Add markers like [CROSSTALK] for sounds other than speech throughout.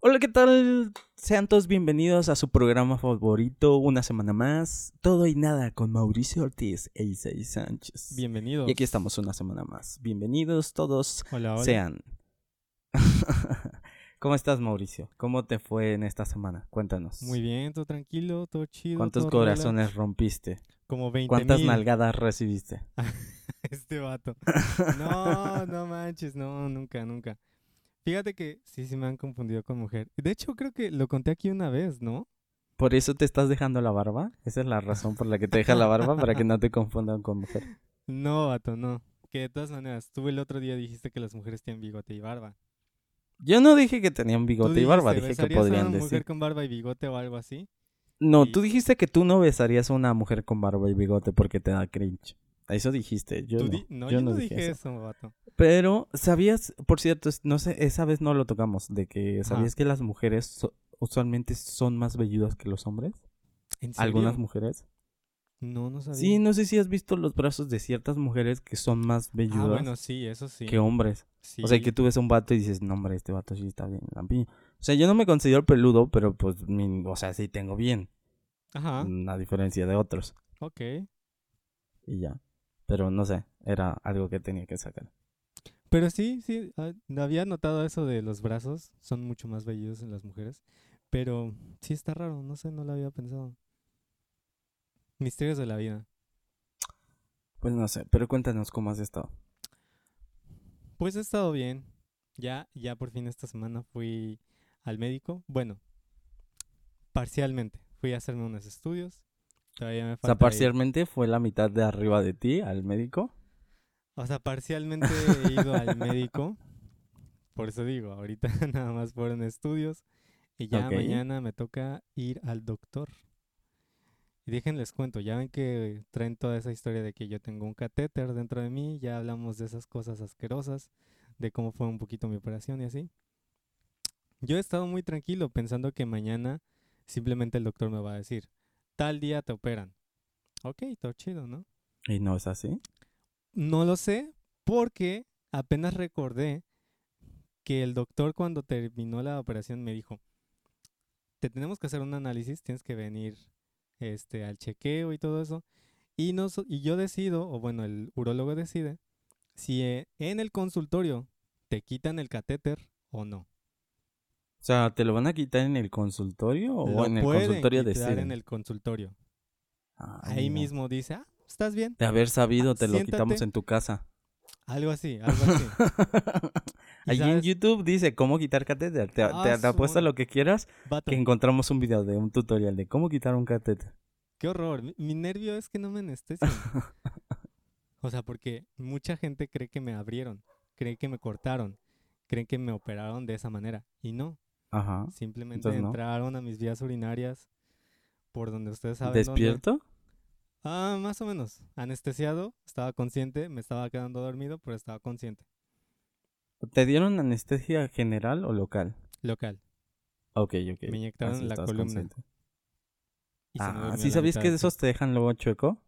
Hola, ¿qué tal? Sean todos bienvenidos a su programa favorito, una semana más, Todo y Nada con Mauricio Ortiz e Isaí Sánchez. Bienvenidos. Y aquí estamos una semana más. Bienvenidos todos Hola, hola. sean. [LAUGHS] ¿Cómo estás, Mauricio? ¿Cómo te fue en esta semana? Cuéntanos. Muy bien, todo tranquilo, todo chido. ¿Cuántos todo relax. corazones rompiste? Como 20 ¿Cuántas mil. nalgadas recibiste? [LAUGHS] Este vato. [LAUGHS] No, no manches, no, nunca, nunca. Fíjate que sí, sí me han confundido con mujer. De hecho, creo que lo conté aquí una vez, ¿no? ¿Por eso te estás dejando la barba? ¿Esa es la razón por la que te dejas la barba? Para que no te confundan con mujer. [LAUGHS] No, vato, no. Que de todas maneras, tú el otro día dijiste que las mujeres tienen bigote y barba. Yo no dije que tenían bigote y barba, dije que ¿besarías a podrían una mujer con barba y bigote o algo así? No, y- tú dijiste que tú no besarías a una mujer con barba y bigote porque te da cringe. Eso dijiste, yo no. di- no, yo yo no no dije dije eso. eso, vato. Pero, ¿sabías? Por cierto, no sé, esa vez no lo tocamos, de que. ¿sabías que las mujeres so- usualmente son más velludas que los hombres? ¿En serio? Algunas mujeres. No, no sabía. Sí, no sé si has visto los brazos de ciertas mujeres que son más Ah, velludas bueno, sí, eso sí. que hombres. Sí. O sea, que tú ves a un vato y dices, no, hombre, este vato sí está bien lampiño. O sea, yo no me considero peludo, pero pues, mi- o sea, sí tengo bien, Ajá, a diferencia de otros. ok. Y ya. Pero no sé, era algo que tenía que sacar. Pero sí, sí, ah, había notado eso de los brazos, son mucho más velludos en las mujeres, pero sí está raro, no sé, no lo había pensado. Misterios de la vida. Pues no sé, pero cuéntanos cómo has estado. Pues he estado bien. Ya, ya por fin esta semana fui al médico. Bueno, parcialmente. Fui a hacerme unos estudios. Todavía me O sea, ir- parcialmente fue la mitad de arriba de ti al médico. O sea, parcialmente he [LAUGHS] ido al médico. Por eso digo, ahorita [LAUGHS] nada más fueron estudios. Y ya Ok. mañana me toca ir al doctor. Y déjenles cuento, ya ven que traen toda esa historia de que yo tengo un catéter dentro de mí. Ya hablamos de esas cosas asquerosas, de cómo fue un poquito mi operación y así. Yo he estado muy tranquilo pensando que mañana simplemente el doctor me va a decir, tal día te operan. Ok, todo chido, ¿no? Y no es así. No lo sé porque apenas recordé que el doctor cuando terminó la operación me dijo, te tenemos que hacer un análisis, tienes que venir este, al chequeo y todo eso. Y, nos, y yo decido, o bueno, el urólogo decide, si eh, en el consultorio te quitan el catéter o no. O sea, ¿te lo van a quitar en el consultorio o Lo en el pueden consultorio quitar deciden? en el consultorio. Ah, Ahí mismo dice, ah, ¿estás bien? De haber sabido, te lo quitamos en tu casa. Algo así, algo así. [LAUGHS] ¿Y Allí en sabes? YouTube dice cómo quitar catéter. Te, Ah, te, te apuesto lo que quieras Vato, que encontramos un video de un tutorial de cómo quitar un catéter. Qué horror. Mi, mi nervio es que no me anestesian. [LAUGHS] o sea, porque mucha gente cree que me abrieron, cree que me cortaron, creen que me operaron de esa manera. Y no, Ajá. simplemente Entonces, ¿no? entraron a mis vías urinarias por donde ustedes saben. dónde. ¿Despierto? Ah, más o menos. Anestesiado, estaba consciente, me estaba quedando dormido, pero estaba consciente. ¿Te dieron anestesia general o local? Local. Ok, ok. Me inyectaron Así en la columna. consciente. y Ah, ¿sí sabías que esos te dejan luego chueco?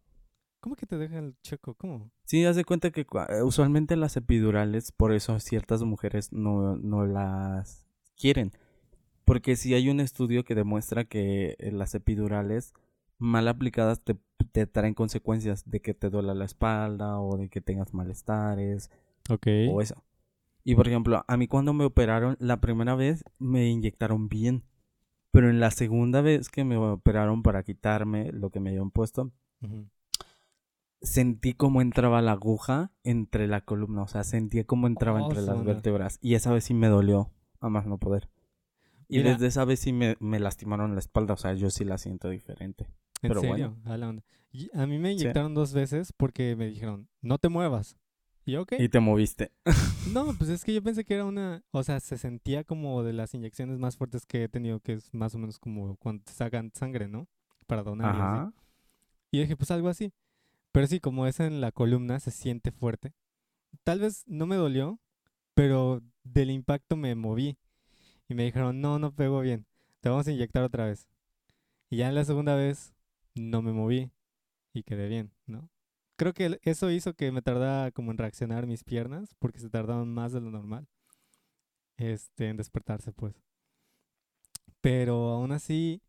¿Cómo que te deja el checo? ¿Cómo? Sí, haz de cuenta que eh, usualmente las epidurales, por eso ciertas mujeres no, no las quieren. Porque si hay un estudio que demuestra que eh, las epidurales mal aplicadas te, te traen consecuencias de que te duela la espalda o de que tengas malestares Ok. o eso. Y por ejemplo, a mí cuando me operaron, la primera vez me inyectaron bien. Pero en la segunda vez que me operaron para quitarme lo que me habían puesto, sentí cómo entraba la aguja entre la columna, o sea, sentía cómo entraba Oh, entre las vértebras. Y esa vez sí me dolió, a más no poder. Y Mira. desde esa vez sí me, me lastimaron la espalda, o sea, yo sí la siento diferente. ¿En Pero serio? bueno. A la onda. Y a mí me Sí. inyectaron dos veces porque me dijeron, no te muevas. Y yo, ok. Y te moviste. [LAUGHS] No, pues es que yo pensé que era una, o sea, se sentía como de las inyecciones más fuertes que he tenido, que es más o menos como cuando te sacan sangre, ¿no? Para donar. y. Ajá. Y dije, pues algo así. Pero sí, como es en la columna, se siente fuerte. Tal vez no me dolió, pero del impacto me moví. Y me dijeron, no, no pegó bien. Te vamos a inyectar otra vez. Y ya en la segunda vez no me moví y quedé bien, ¿no? Creo que eso hizo que me tardara como en reaccionar mis piernas, porque se tardaban más de lo normal. Este, en despertarse, pues. Pero aún así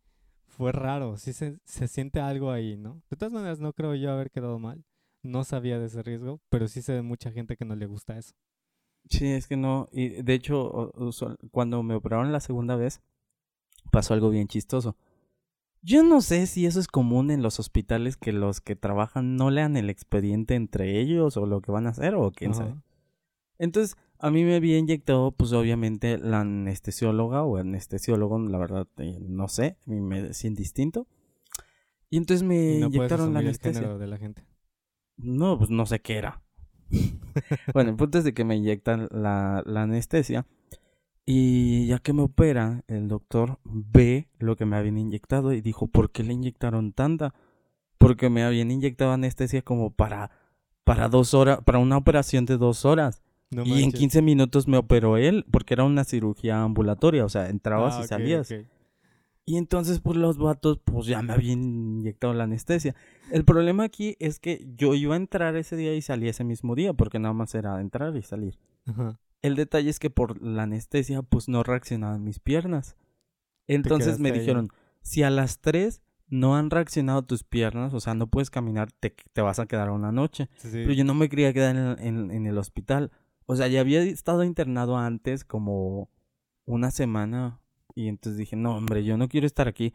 fue raro, sí se, se siente algo ahí, ¿no? De todas maneras, no creo yo haber quedado mal. No sabía de ese riesgo, pero sí sé de mucha gente que no le gusta eso. Sí, es que no. Y de hecho, cuando me operaron la segunda vez, pasó algo bien chistoso. Yo no sé si eso es común en los hospitales que los que trabajan no lean el expediente entre ellos o lo que van a hacer o quién sabe. Entonces, a mí me había inyectado, pues obviamente, la anestesióloga o anestesiólogo, la verdad, eh, no sé, me es indistinto. Y entonces me Y no puedes inyectaron la el anestesia. género de la gente. No, pues no sé qué era. [LAUGHS] bueno, el punto es de que me inyectan la, la anestesia. Y ya que me opera, el doctor ve lo que me habían inyectado y dijo, ¿por qué le inyectaron tanta? Porque me habían inyectado anestesia como para, para dos horas, para una operación de dos horas. No y en manches. 15 minutos me operó él, porque era una cirugía ambulatoria, o sea, entrabas Ah, y salías. ok. Y entonces, pues los vatos, pues ya me habían inyectado la anestesia. El problema aquí es que yo iba a entrar ese día y salí ese mismo día, porque nada más era entrar y salir. Ajá. El detalle es que por la anestesia, pues no reaccionaban mis piernas. Entonces me ahí. dijeron, si a las 3 no han reaccionado tus piernas, o sea, no puedes caminar, te, te vas a quedar una noche. Sí, sí. Pero yo no me quería quedar en, en- en el hospital. O sea, ya había estado internado antes como una semana. Y entonces dije, no, hombre, yo no quiero estar aquí.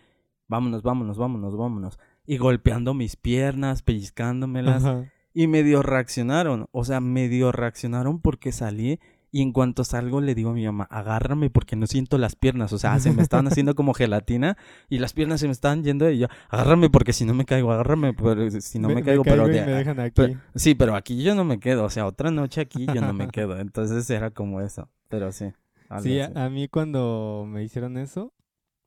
Vámonos, vámonos, vámonos, vámonos. Y golpeando mis piernas, pellizcándomelas. Ajá. Y medio reaccionaron. O sea, medio reaccionaron porque salí. Y en cuanto salgo le digo a mi mamá, agárrame porque no siento las piernas. O sea, se me estaban haciendo como gelatina y las piernas se me estaban yendo y yo, agárrame porque si no me caigo, agárrame porque si no me, caigo, pero de- me dejan aquí. pero- sí, pero aquí yo no me quedo, o sea, otra noche aquí yo no me [LAUGHS] quedo, entonces era como eso, pero sí. Sí, a, a mí cuando me hicieron eso,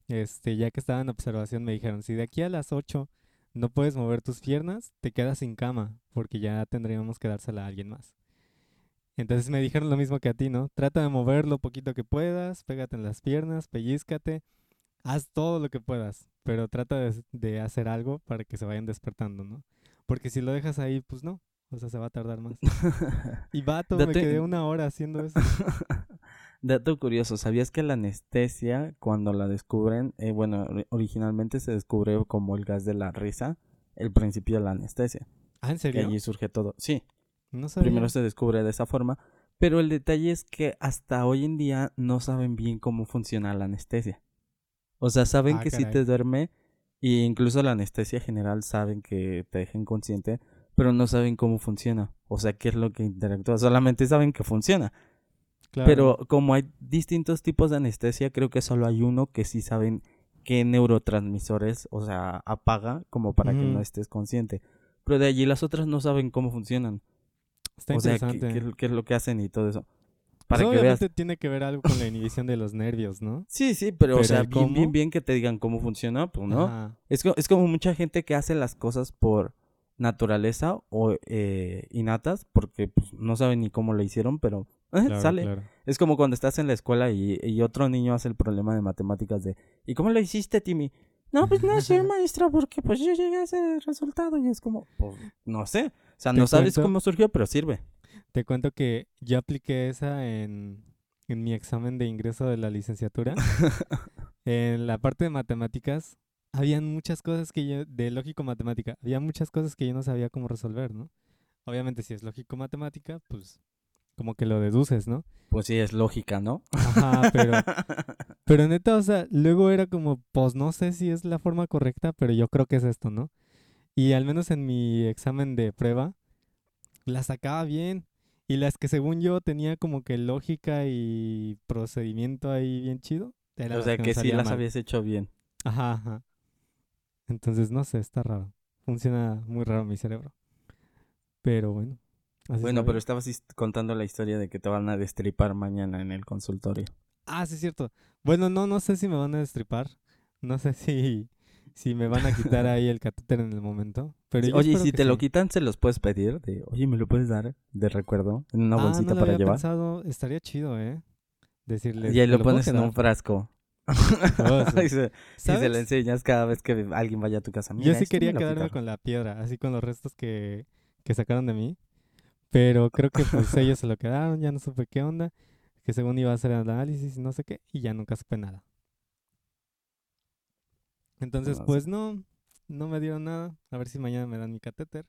este, ya que estaba en observación, me dijeron, si de aquí a las 8 no puedes mover tus piernas, te quedas sin cama, porque ya tendríamos que dársela a alguien más. Entonces me dijeron lo mismo que a ti, ¿no? Trata de mover lo poquito que puedas, pégate en las piernas, pellízcate, haz todo lo que puedas, pero trata de, de hacer algo para que se vayan despertando, ¿no? Porque si lo dejas ahí, pues no, o sea, se va a tardar más. [LAUGHS] Y vato, me Date- quedé una hora haciendo eso. [LAUGHS] Dato curioso, ¿sabías que la anestesia, cuando la descubren, eh, bueno, ori- originalmente se descubre como el gas de la risa, el principio de la anestesia, ¿Ah, en que serio? allí surge todo. Sí, No sabía. primero se descubre de esa forma, pero el detalle es que hasta hoy en día no saben bien cómo funciona la anestesia. O sea, saben Ah, que si te duerme, y incluso la anestesia general saben que te deja inconsciente, pero no saben cómo funciona. O sea, qué es lo que interactúa. Solamente saben que funciona. Claro. Pero como hay distintos tipos de anestesia, creo que solo hay uno que sí saben qué neurotransmisores, o sea, apaga como para que no estés consciente. Pero de allí las otras no saben cómo funcionan. Está o sea, qué, interesante. qué- qué es lo que hacen y todo eso. Pues Para que veas. obviamente tiene que ver algo con la inhibición de los nervios, ¿no? Sí, sí, pero, o sea, bien, bien, bien que te digan cómo funciona, pues no. Es, es como mucha gente que hace las cosas por naturaleza o eh, innatas, porque pues, no saben ni cómo lo hicieron, pero [LAUGHS] eh, Claro, sale. claro. Es como cuando estás en la escuela y, y otro niño hace el problema de matemáticas de ¿y cómo lo hiciste, Timmy? No, pues no sé, [LAUGHS] maestra, porque pues yo llegué a ese resultado y es como, pues, no sé. O sea, no sabes cuento- cómo surgió, pero sirve. Te cuento que yo apliqué esa en, en mi examen de ingreso de la licenciatura. [LAUGHS] en la parte de matemáticas, habían muchas cosas que yo, de lógico-matemática, había muchas cosas que yo no sabía cómo resolver, ¿no? Obviamente si es lógico-matemática, pues como que lo deduces, ¿no? Pues sí, es lógica, ¿no? Ajá, pero, [LAUGHS] pero neta, o sea, luego era como, pues no sé si es la forma correcta, pero yo creo que es esto, ¿no? Y al menos en mi examen de prueba, la sacaba bien. Y las que según yo tenía como que lógica y procedimiento ahí bien chido. o sea, me que sí las mal. habías hecho bien. Ajá, ajá. Entonces, no sé, está raro. Funciona muy raro mi cerebro. Pero bueno. así Bueno, pero estabas contando la historia de que te van a destripar mañana en el consultorio. Ah, sí es cierto. Bueno, no, no sé si me van a destripar. No sé si, si me van a quitar [LAUGHS] ahí el catéter en el momento. Pero Sí, Oye, y si te lo quitan, se los puedes pedir. De, Oye, ¿me lo puedes dar de recuerdo? En una ah, bolsita no lo para había llevar. pensado. Estaría chido, ¿eh? Decirles. Y ahí "¿Me lo pones en un quedar?". frasco. Sí. [LAUGHS] y, se, y se ¿Sabes? lo enseñas cada vez que alguien vaya a tu casa. Yo Mira, sí esto me quería quedarme quitaron. con la piedra, así con los restos que, que sacaron de mí. Pero creo que pues [LAUGHS] ellos se lo quedaron, ya no supe qué onda. Que según iba a hacer análisis y no sé qué, y ya nunca supe nada. Entonces, pues no, no me dieron nada. A ver si mañana me dan mi catéter.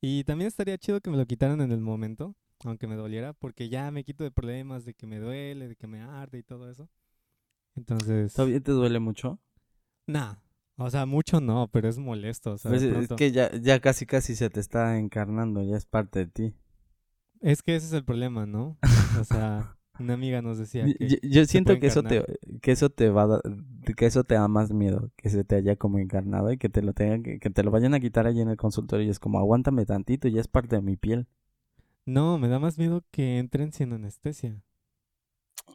Y también estaría chido que me lo quitaran en el momento, aunque me doliera, porque ya me quito de problemas de que me duele, de que me arde y todo eso. Entonces, ¿Todavía te duele mucho? nah, o sea, mucho no, pero es molesto. O sea, Pues es que ya, ya casi casi se te está encarnando, ya es parte de ti. es que ese es el problema, ¿no? O sea, [LAUGHS] una amiga nos decía que yo- yo siento que eso te que eso te va a da- que eso te da más miedo, que se te haya como encarnado y que te lo tengan que, que te lo vayan a quitar allí en el consultorio y es como aguántame tantito, ya es parte de mi piel. no, me da más miedo que entren sin anestesia.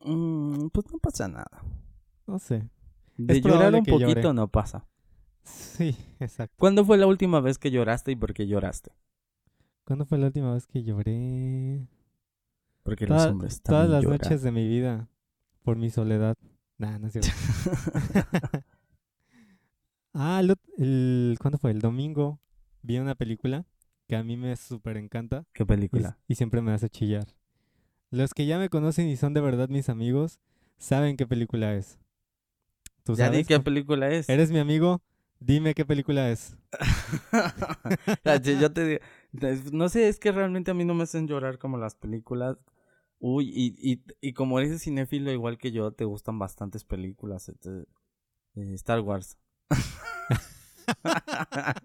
Mm, pues no pasa nada. No sé. De Es llorar un poquito llore. no pasa. Sí, [LAUGHS] exacto. ¿Cuándo fue la última vez que lloraste y por qué lloraste? ¿Cuándo fue la última vez que lloré? Porque Toda- los hombres todas las lloran. noches de mi vida por mi soledad. Nah, no es cierto. [LAUGHS] ah, el, el- ¿cuándo fue? El domingo vi una película que a mí me súper encanta ¿Qué y, película? y siempre me hace chillar. Los que ya me conocen y son de verdad mis amigos saben qué película es. ¿Tú Ya di qué ¿Cómo- película es. ¿Eres mi amigo? Dime qué película es. [LAUGHS] Ya, yo- yo te digo, es- no sé, es que realmente a mí no me hacen llorar como las películas. Uy, y, y, y como eres cinéfilo igual que yo, te gustan bastantes películas. este, eh, Star Wars. [LAUGHS]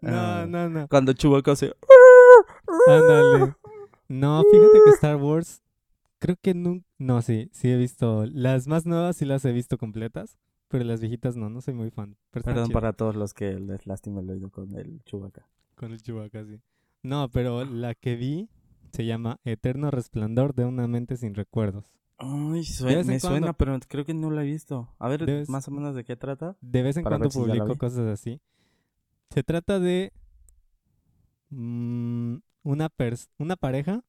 No, Ah, no, no. Cuando Chewbacca hace... Ándale. No, fíjate que Star Wars, creo que nunca... No, sí, sí he visto. Las más nuevas sí las he visto completas, pero las viejitas no, no soy muy fan. Perdón para todos los que les lastima el oído con el Chewbacca. Con el Chewbacca, sí. No, pero la que vi se llama Eterno Resplandor de una mente sin recuerdos. Ay, De sue- vez en me suena, pero creo que no la he visto. A ver, más o menos de qué trata. De vez en cuando si publico cosas así. Se trata de mm, una, pers- una pareja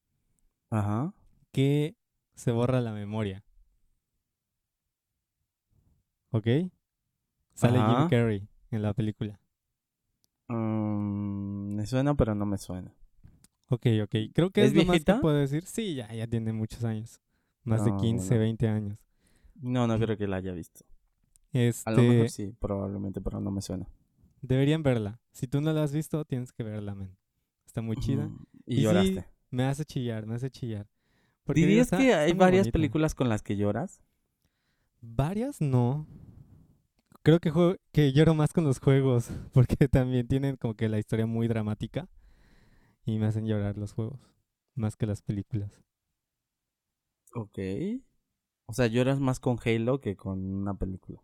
Ajá. que se borra la memoria. ¿Ok? Sale Ajá. Jim Carrey en la película. Mm, me suena, pero no me suena. Ok, ok. Creo que ¿Es es, lo más que puedo decir. Sí, ya, ya tiene muchos años. Más de Ah, 15, bueno. 20 años. No, no creo que la haya visto. Este, A lo mejor sí, probablemente, pero no me suena. deberían verla. Si tú no la has visto, tienes que verla, men. Está muy chida. Y, Y sí, lloraste. Me hace chillar, me hace chillar. ¿Dirías está- que hay varias películas con las que lloras? Varias no. Creo que, que lloro más con los juegos, [LAUGHS] porque también tienen como que la historia muy dramática y me hacen llorar los juegos, más que las películas. Ok. O sea, lloras más con Halo que con una película.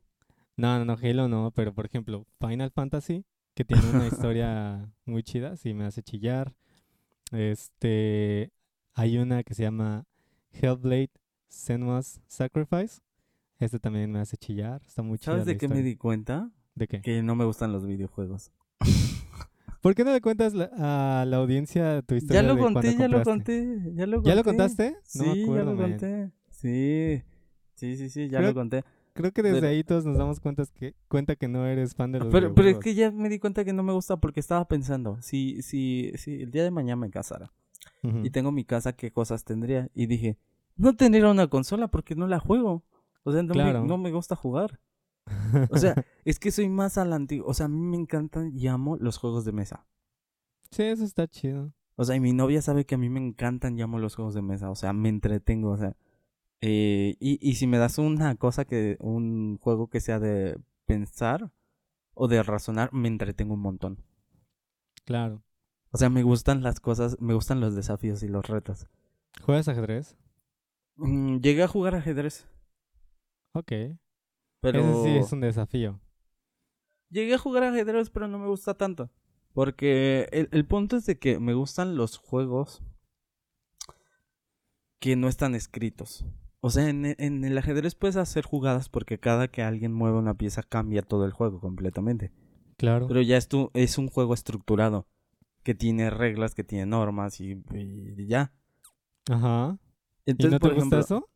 No, no, no, Halo no, pero por ejemplo, Final Fantasy, que tiene una historia [LAUGHS] muy chida, sí me hace chillar. Este, hay una que se llama Hellblade Senua's Sacrifice. Este también me hace chillar, está muy chida ¿Sabes de qué me di cuenta? ¿De qué? Que no me gustan los videojuegos. [LAUGHS] ¿Por qué no le cuentas la- a la audiencia tu Ya historia lo de cuando conté, ya lo compraste? conté, ya lo conté. ¿Ya lo contaste? Sí, No me acuerdo, ya lo man. conté. Sí, sí, sí, sí, ya Creo- lo conté. Creo que desde Pero- ahí todos nos damos cuenta que, cuenta que no eres fan de los Pero, pero es videojuegos. que ya me di cuenta que no me gusta porque estaba pensando, si, si, si el día de mañana me casara Y tengo mi casa, ¿qué cosas tendría? Y dije, no tendría una consola porque no la juego. O sea, no, Claro. me, no me gusta jugar. [LAUGHS] O sea, es que soy más a la antigua. O sea, a mí me encantan y amo los juegos de mesa. sí, eso está chido. O sea, y mi novia sabe que a mí me encantan y amo los juegos de mesa. O sea, me entretengo. O sea, eh, y, y si me das una cosa que, un juego que sea de pensar o de razonar, me entretengo un montón. Claro. O sea, me gustan las cosas, me gustan los desafíos y los retos. ¿Juegas ajedrez? Mm, llegué a jugar ajedrez, Ok. pero Ese sí es un desafío. llegué a jugar ajedrez, pero no me gusta tanto. Porque el, el punto es de que me gustan los juegos que no están escritos. O sea, en, en el ajedrez puedes hacer jugadas porque cada que alguien mueve una pieza cambia todo el juego completamente. Claro. Pero ya es, tu- es un juego estructurado, que tiene reglas, que tiene normas y, y ya. Ajá. ¿Y Entonces, no te por gusta ejemplo, eso?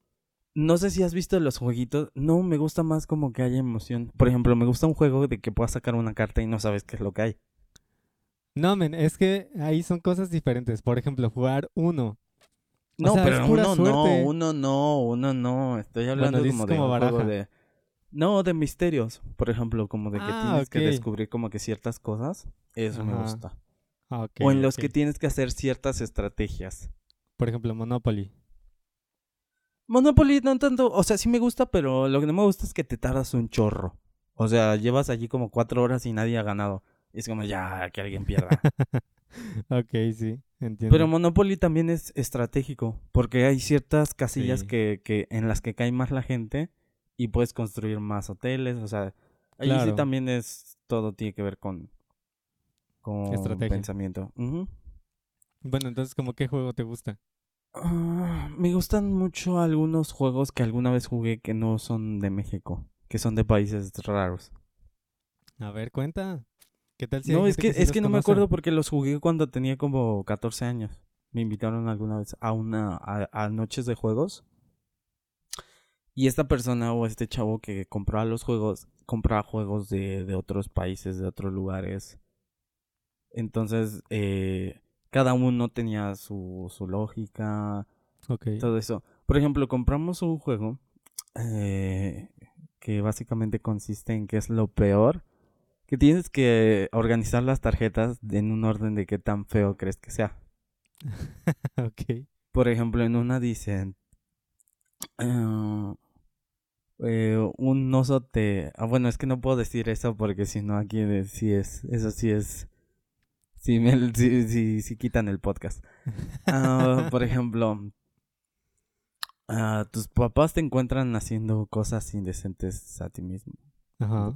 no sé si has visto los jueguitos. No, me gusta más como que haya emoción. Por ejemplo, me gusta un juego de que puedas sacar una carta y no sabes qué es lo que hay. No, men, es que ahí son cosas diferentes. Por ejemplo, jugar uno. O No, sea, es pero uno no, uno no, uno no. Estoy hablando como de como un juego baraja. de. No, de misterios. Por ejemplo, como de que Ah, tienes que descubrir como que ciertas cosas. Eso me gusta. Ah, o en los que tienes que hacer ciertas estrategias. Por ejemplo, Monopoly. Monopoly no tanto, o sea, sí me gusta, pero lo que no me gusta es que te tardas un chorro. O sea, llevas allí como cuatro horas y nadie ha ganado. Y es como, ya, que alguien pierda. [LAUGHS] ok, sí, entiendo. pero Monopoly también es estratégico, porque hay ciertas casillas Sí. que, que en las que cae más la gente y puedes construir más hoteles. O sea, allí sí también es, todo tiene que ver con, con Estrategia. pensamiento. Bueno, entonces, ¿como qué juego te gusta? Ah, me gustan mucho algunos juegos que alguna vez jugué que no son de México, que son de países raros. A ver, cuenta. ¿Qué tal si No, es gente que, sí es que no me acuerdo porque los jugué cuando tenía como 14 años. Me invitaron alguna vez a una a, a noches de juegos. Y esta persona o este chavo que compraba los juegos, compraba juegos de, de otros países, de otros lugares. Entonces, eh, cada uno tenía su, su lógica, Ok. todo eso. Por ejemplo, compramos un juego eh, que básicamente consiste en que es lo peor, que tienes que organizar las tarjetas en un orden de qué tan feo crees que sea. [LAUGHS] ok. Por ejemplo, en una dicen ah, eh, un oso te... Ah, bueno, es que no puedo decir eso porque si no aquí de- sí es, eso sí es... Sí, me, sí, sí, sí quitan el podcast. [LAUGHS] Ah, por ejemplo, ah, tus papás te encuentran haciendo cosas indecentes a ti mismo. Ajá.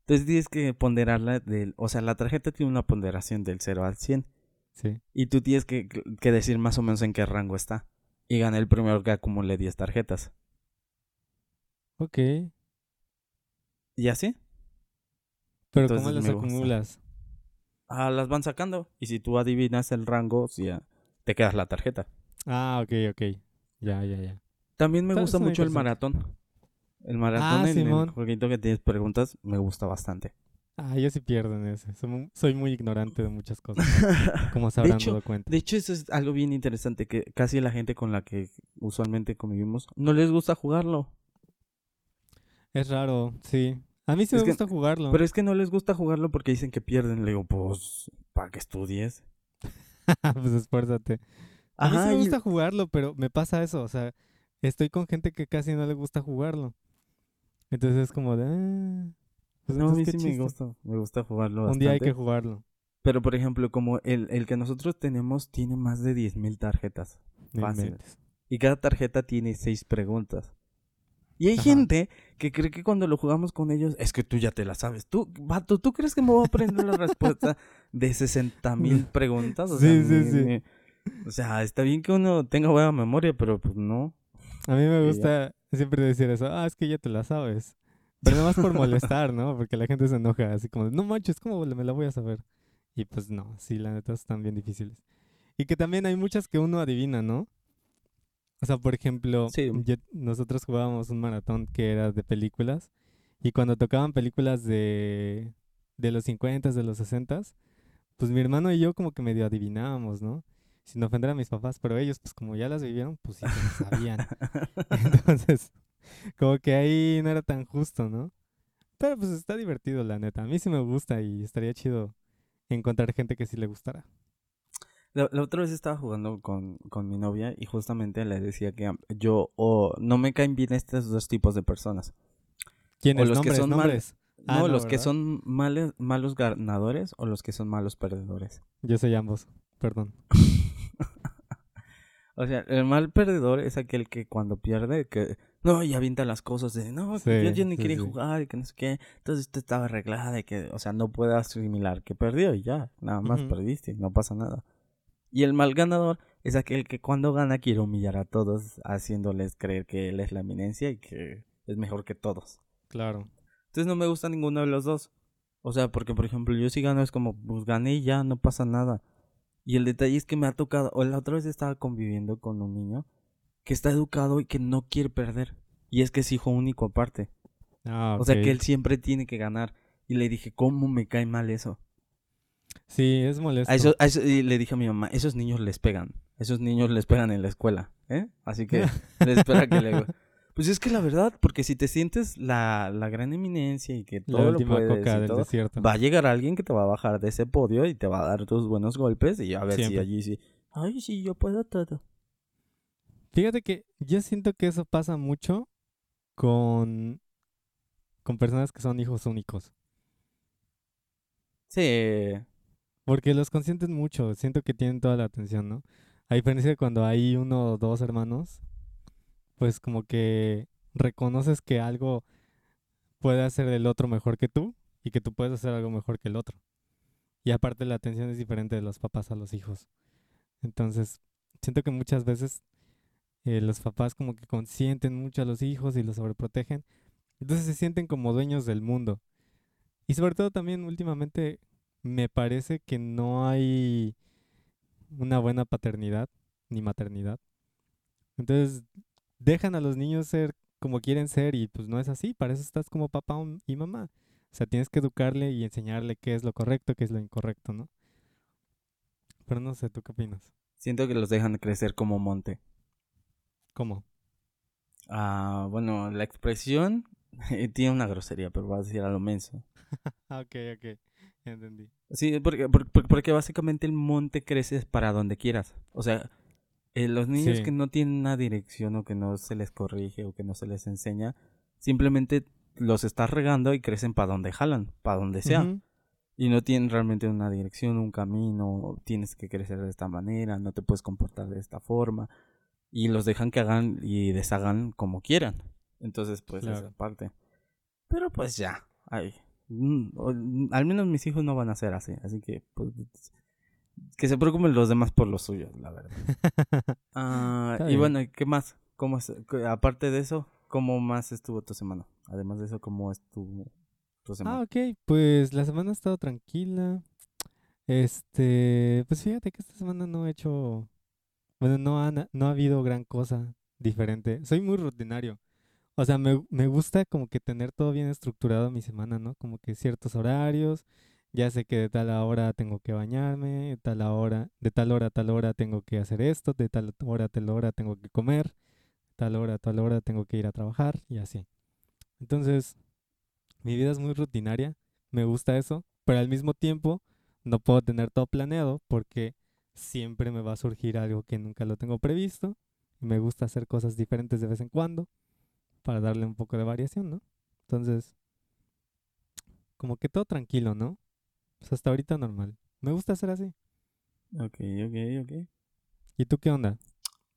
Entonces tienes que ponderarla del... O sea, la tarjeta tiene una ponderación del 0 al 100. Sí. Y tú tienes que, que decir más o menos en qué rango está. Y gana el primero que acumule 10 tarjetas. Ok. ¿Y así? Pero Entonces ¿cómo las acumulas? Ah, las van sacando. Y si tú adivinas el rango, sí, ya te quedas la tarjeta. Ah, ok, ok. Ya, ya, ya. También me gusta mucho el maratón. El maratón Ah, en el Simón. jueguito que tienes preguntas me gusta bastante. Ah, yo sí pierdo en ese. Soy mu- Soy muy ignorante de muchas cosas. [LAUGHS] Como se De habrán hecho, dado cuenta. De hecho, eso es algo bien interesante que casi la gente con la que usualmente convivimos no les gusta jugarlo. Es raro, sí. A mí sí Es me que- gusta jugarlo. Pero es que no les gusta jugarlo porque dicen que pierden. Le digo, pues, para que estudies. [LAUGHS] pues esfuérzate. A mí sí me y- gusta jugarlo, pero me pasa eso. O sea, estoy con gente que casi no le gusta jugarlo. Entonces es como de... ah, pues No, a mí sí ¿qué me gusta. Me gusta jugarlo Un bastante. día hay que jugarlo. Pero, por ejemplo, como el, el que nosotros tenemos tiene más de 10.000 tarjetas. Y cada tarjeta tiene seis preguntas. Y hay Ajá. gente que cree que cuando lo jugamos con ellos, es que tú ya te la sabes. Tú, vato, ¿tú crees que me voy a aprender la respuesta de 60 mil [LAUGHS] preguntas? O sea, Sí, sí, ni- sí. ni- o sea, está bien que uno tenga buena memoria, pero pues no. A mí me ya. gusta siempre decir eso. Ah, es que ya te la sabes. Pero nada más por molestar, ¿no? Porque la gente se enoja. Así como, no manches, ¿cómo me la voy a saber? Y pues no, sí, la neta están bien difíciles. Y que también hay muchas que uno adivina, ¿no? O sea, por ejemplo, Sí. yo- nosotros jugábamos un maratón que era de películas. Y cuando tocaban películas de, de los 50, de los 60, pues mi hermano y yo como que medio adivinábamos, ¿no? Sin ofender a mis papás, pero ellos, pues como ya las vivieron, pues sí las sabían. [LAUGHS] [LAUGHS] Entonces, como que ahí no era tan justo, ¿no? Pero pues está divertido, la neta. A mí sí me gusta y estaría chido encontrar gente que sí le gustara. La, la otra vez estaba jugando con, con mi novia y justamente le decía que yo o no me caen bien estos dos tipos de personas. ¿Quiénes? los que nombres, son mal- nombres. Ah, no, no, los que son males, malos ganadores o los que son malos perdedores. Yo soy ambos, perdón. [LAUGHS] O sea, el mal perdedor es aquel que cuando pierde, que no, y avienta las cosas de no, que Sí, yo, yo ni sí, quería sí. jugar y que no sé qué. Entonces esto estaba arreglada y que, o sea, no puede asimilar que perdió y ya, nada más Ujú. perdiste, no pasa nada. Y el mal ganador es aquel que cuando gana quiere humillar a todos, haciéndoles creer que él es la eminencia y que es mejor que todos. Claro. Entonces no me gusta ninguno de los dos. O sea, porque por ejemplo yo si gano es como, pues gané y ya, no pasa nada. Y el detalle es que me ha tocado, o la otra vez estaba conviviendo con un niño que está educado y que no quiere perder. Y es que es hijo único aparte. Ah, O sea que él siempre tiene que ganar. Y le dije, ¿cómo me cae mal eso? Sí, es molesto. A eso, a eso- y le dije a mi mamá, esos niños les pegan. Esos niños les pegan en la escuela. ¿Eh? Así que [LAUGHS] le espera que le... Pues es que la verdad, porque si te sientes la, la gran eminencia y que todo lo puedes y todo, va a llegar alguien que te va a bajar de ese podio y te va a dar tus buenos golpes y a ver si Siempre. allí sí. Ay, sí, yo puedo todo. Fíjate que yo siento que eso pasa mucho con, con personas que son hijos únicos. Sí. Porque los consienten mucho, siento que tienen toda la atención, ¿no? A diferencia de cuando hay uno o dos hermanos, pues como que reconoces que algo puede hacer el otro mejor que tú y que tú puedes hacer algo mejor que el otro. Y aparte la atención es diferente de los papás a los hijos. Entonces, siento que muchas veces eh, los papás como que consienten mucho a los hijos y los sobreprotegen. Entonces se sienten como dueños del mundo. Y sobre todo también últimamente me parece que no hay una buena paternidad ni maternidad. Entonces dejan a los niños ser como quieren ser y pues no es así. Para eso estás como papá y mamá. O sea, tienes que educarle y enseñarle qué es lo correcto, qué es lo incorrecto, ¿no? Pero no sé, ¿tú qué opinas? Siento que los dejan crecer como monte. ¿Cómo? Ah, bueno, la expresión [LAUGHS] tiene una grosería, pero va a decir a lo menso. [LAUGHS] Ok, ok. [LAUGHS] Entendí. Sí, porque, porque, básicamente el monte crece para donde quieras. O sea, eh, los niños Sí. que no tienen una dirección o que no se les corrige o que no se les enseña, simplemente los estás regando y crecen para donde jalan, para donde sea. Y no tienen realmente una dirección, un camino, tienes que crecer de esta manera, no te puedes comportar de esta forma. Y los dejan que hagan y deshagan como quieran. Entonces, pues, Claro. esa parte. Pero pues ya, ay. Mm, mm, Al menos mis hijos no van a ser así, así que, pues, que se preocupen los demás por los suyos, la verdad. [LAUGHS] Ah, y bueno, ¿qué más? ¿Cómo es- aparte de eso, ¿cómo más estuvo tu semana? Además de eso, ¿cómo estuvo tu semana? Ah, ok. Pues la semana ha estado tranquila. Este, pues fíjate que esta semana no he hecho, bueno, no ha, no ha habido gran cosa diferente. Soy muy rutinario. O sea, me, me gusta como que tener todo bien estructurado mi semana, ¿no? Como que ciertos horarios. Ya sé que de tal hora tengo que bañarme, de tal hora, de tal hora a tal hora tengo que hacer esto, de tal hora a tal hora tengo que comer, tal hora a tal hora tengo que ir a trabajar y así. Entonces, mi vida es muy rutinaria, me gusta eso, pero al mismo tiempo no puedo tener todo planeado porque siempre me va a surgir algo que nunca lo tengo previsto. Me gusta hacer cosas diferentes de vez en cuando para darle un poco de variación, ¿no? Entonces, como que todo tranquilo, ¿no? Pues hasta ahorita normal. Me gusta hacer así. Ok, ok, ok. ¿Y tú qué onda?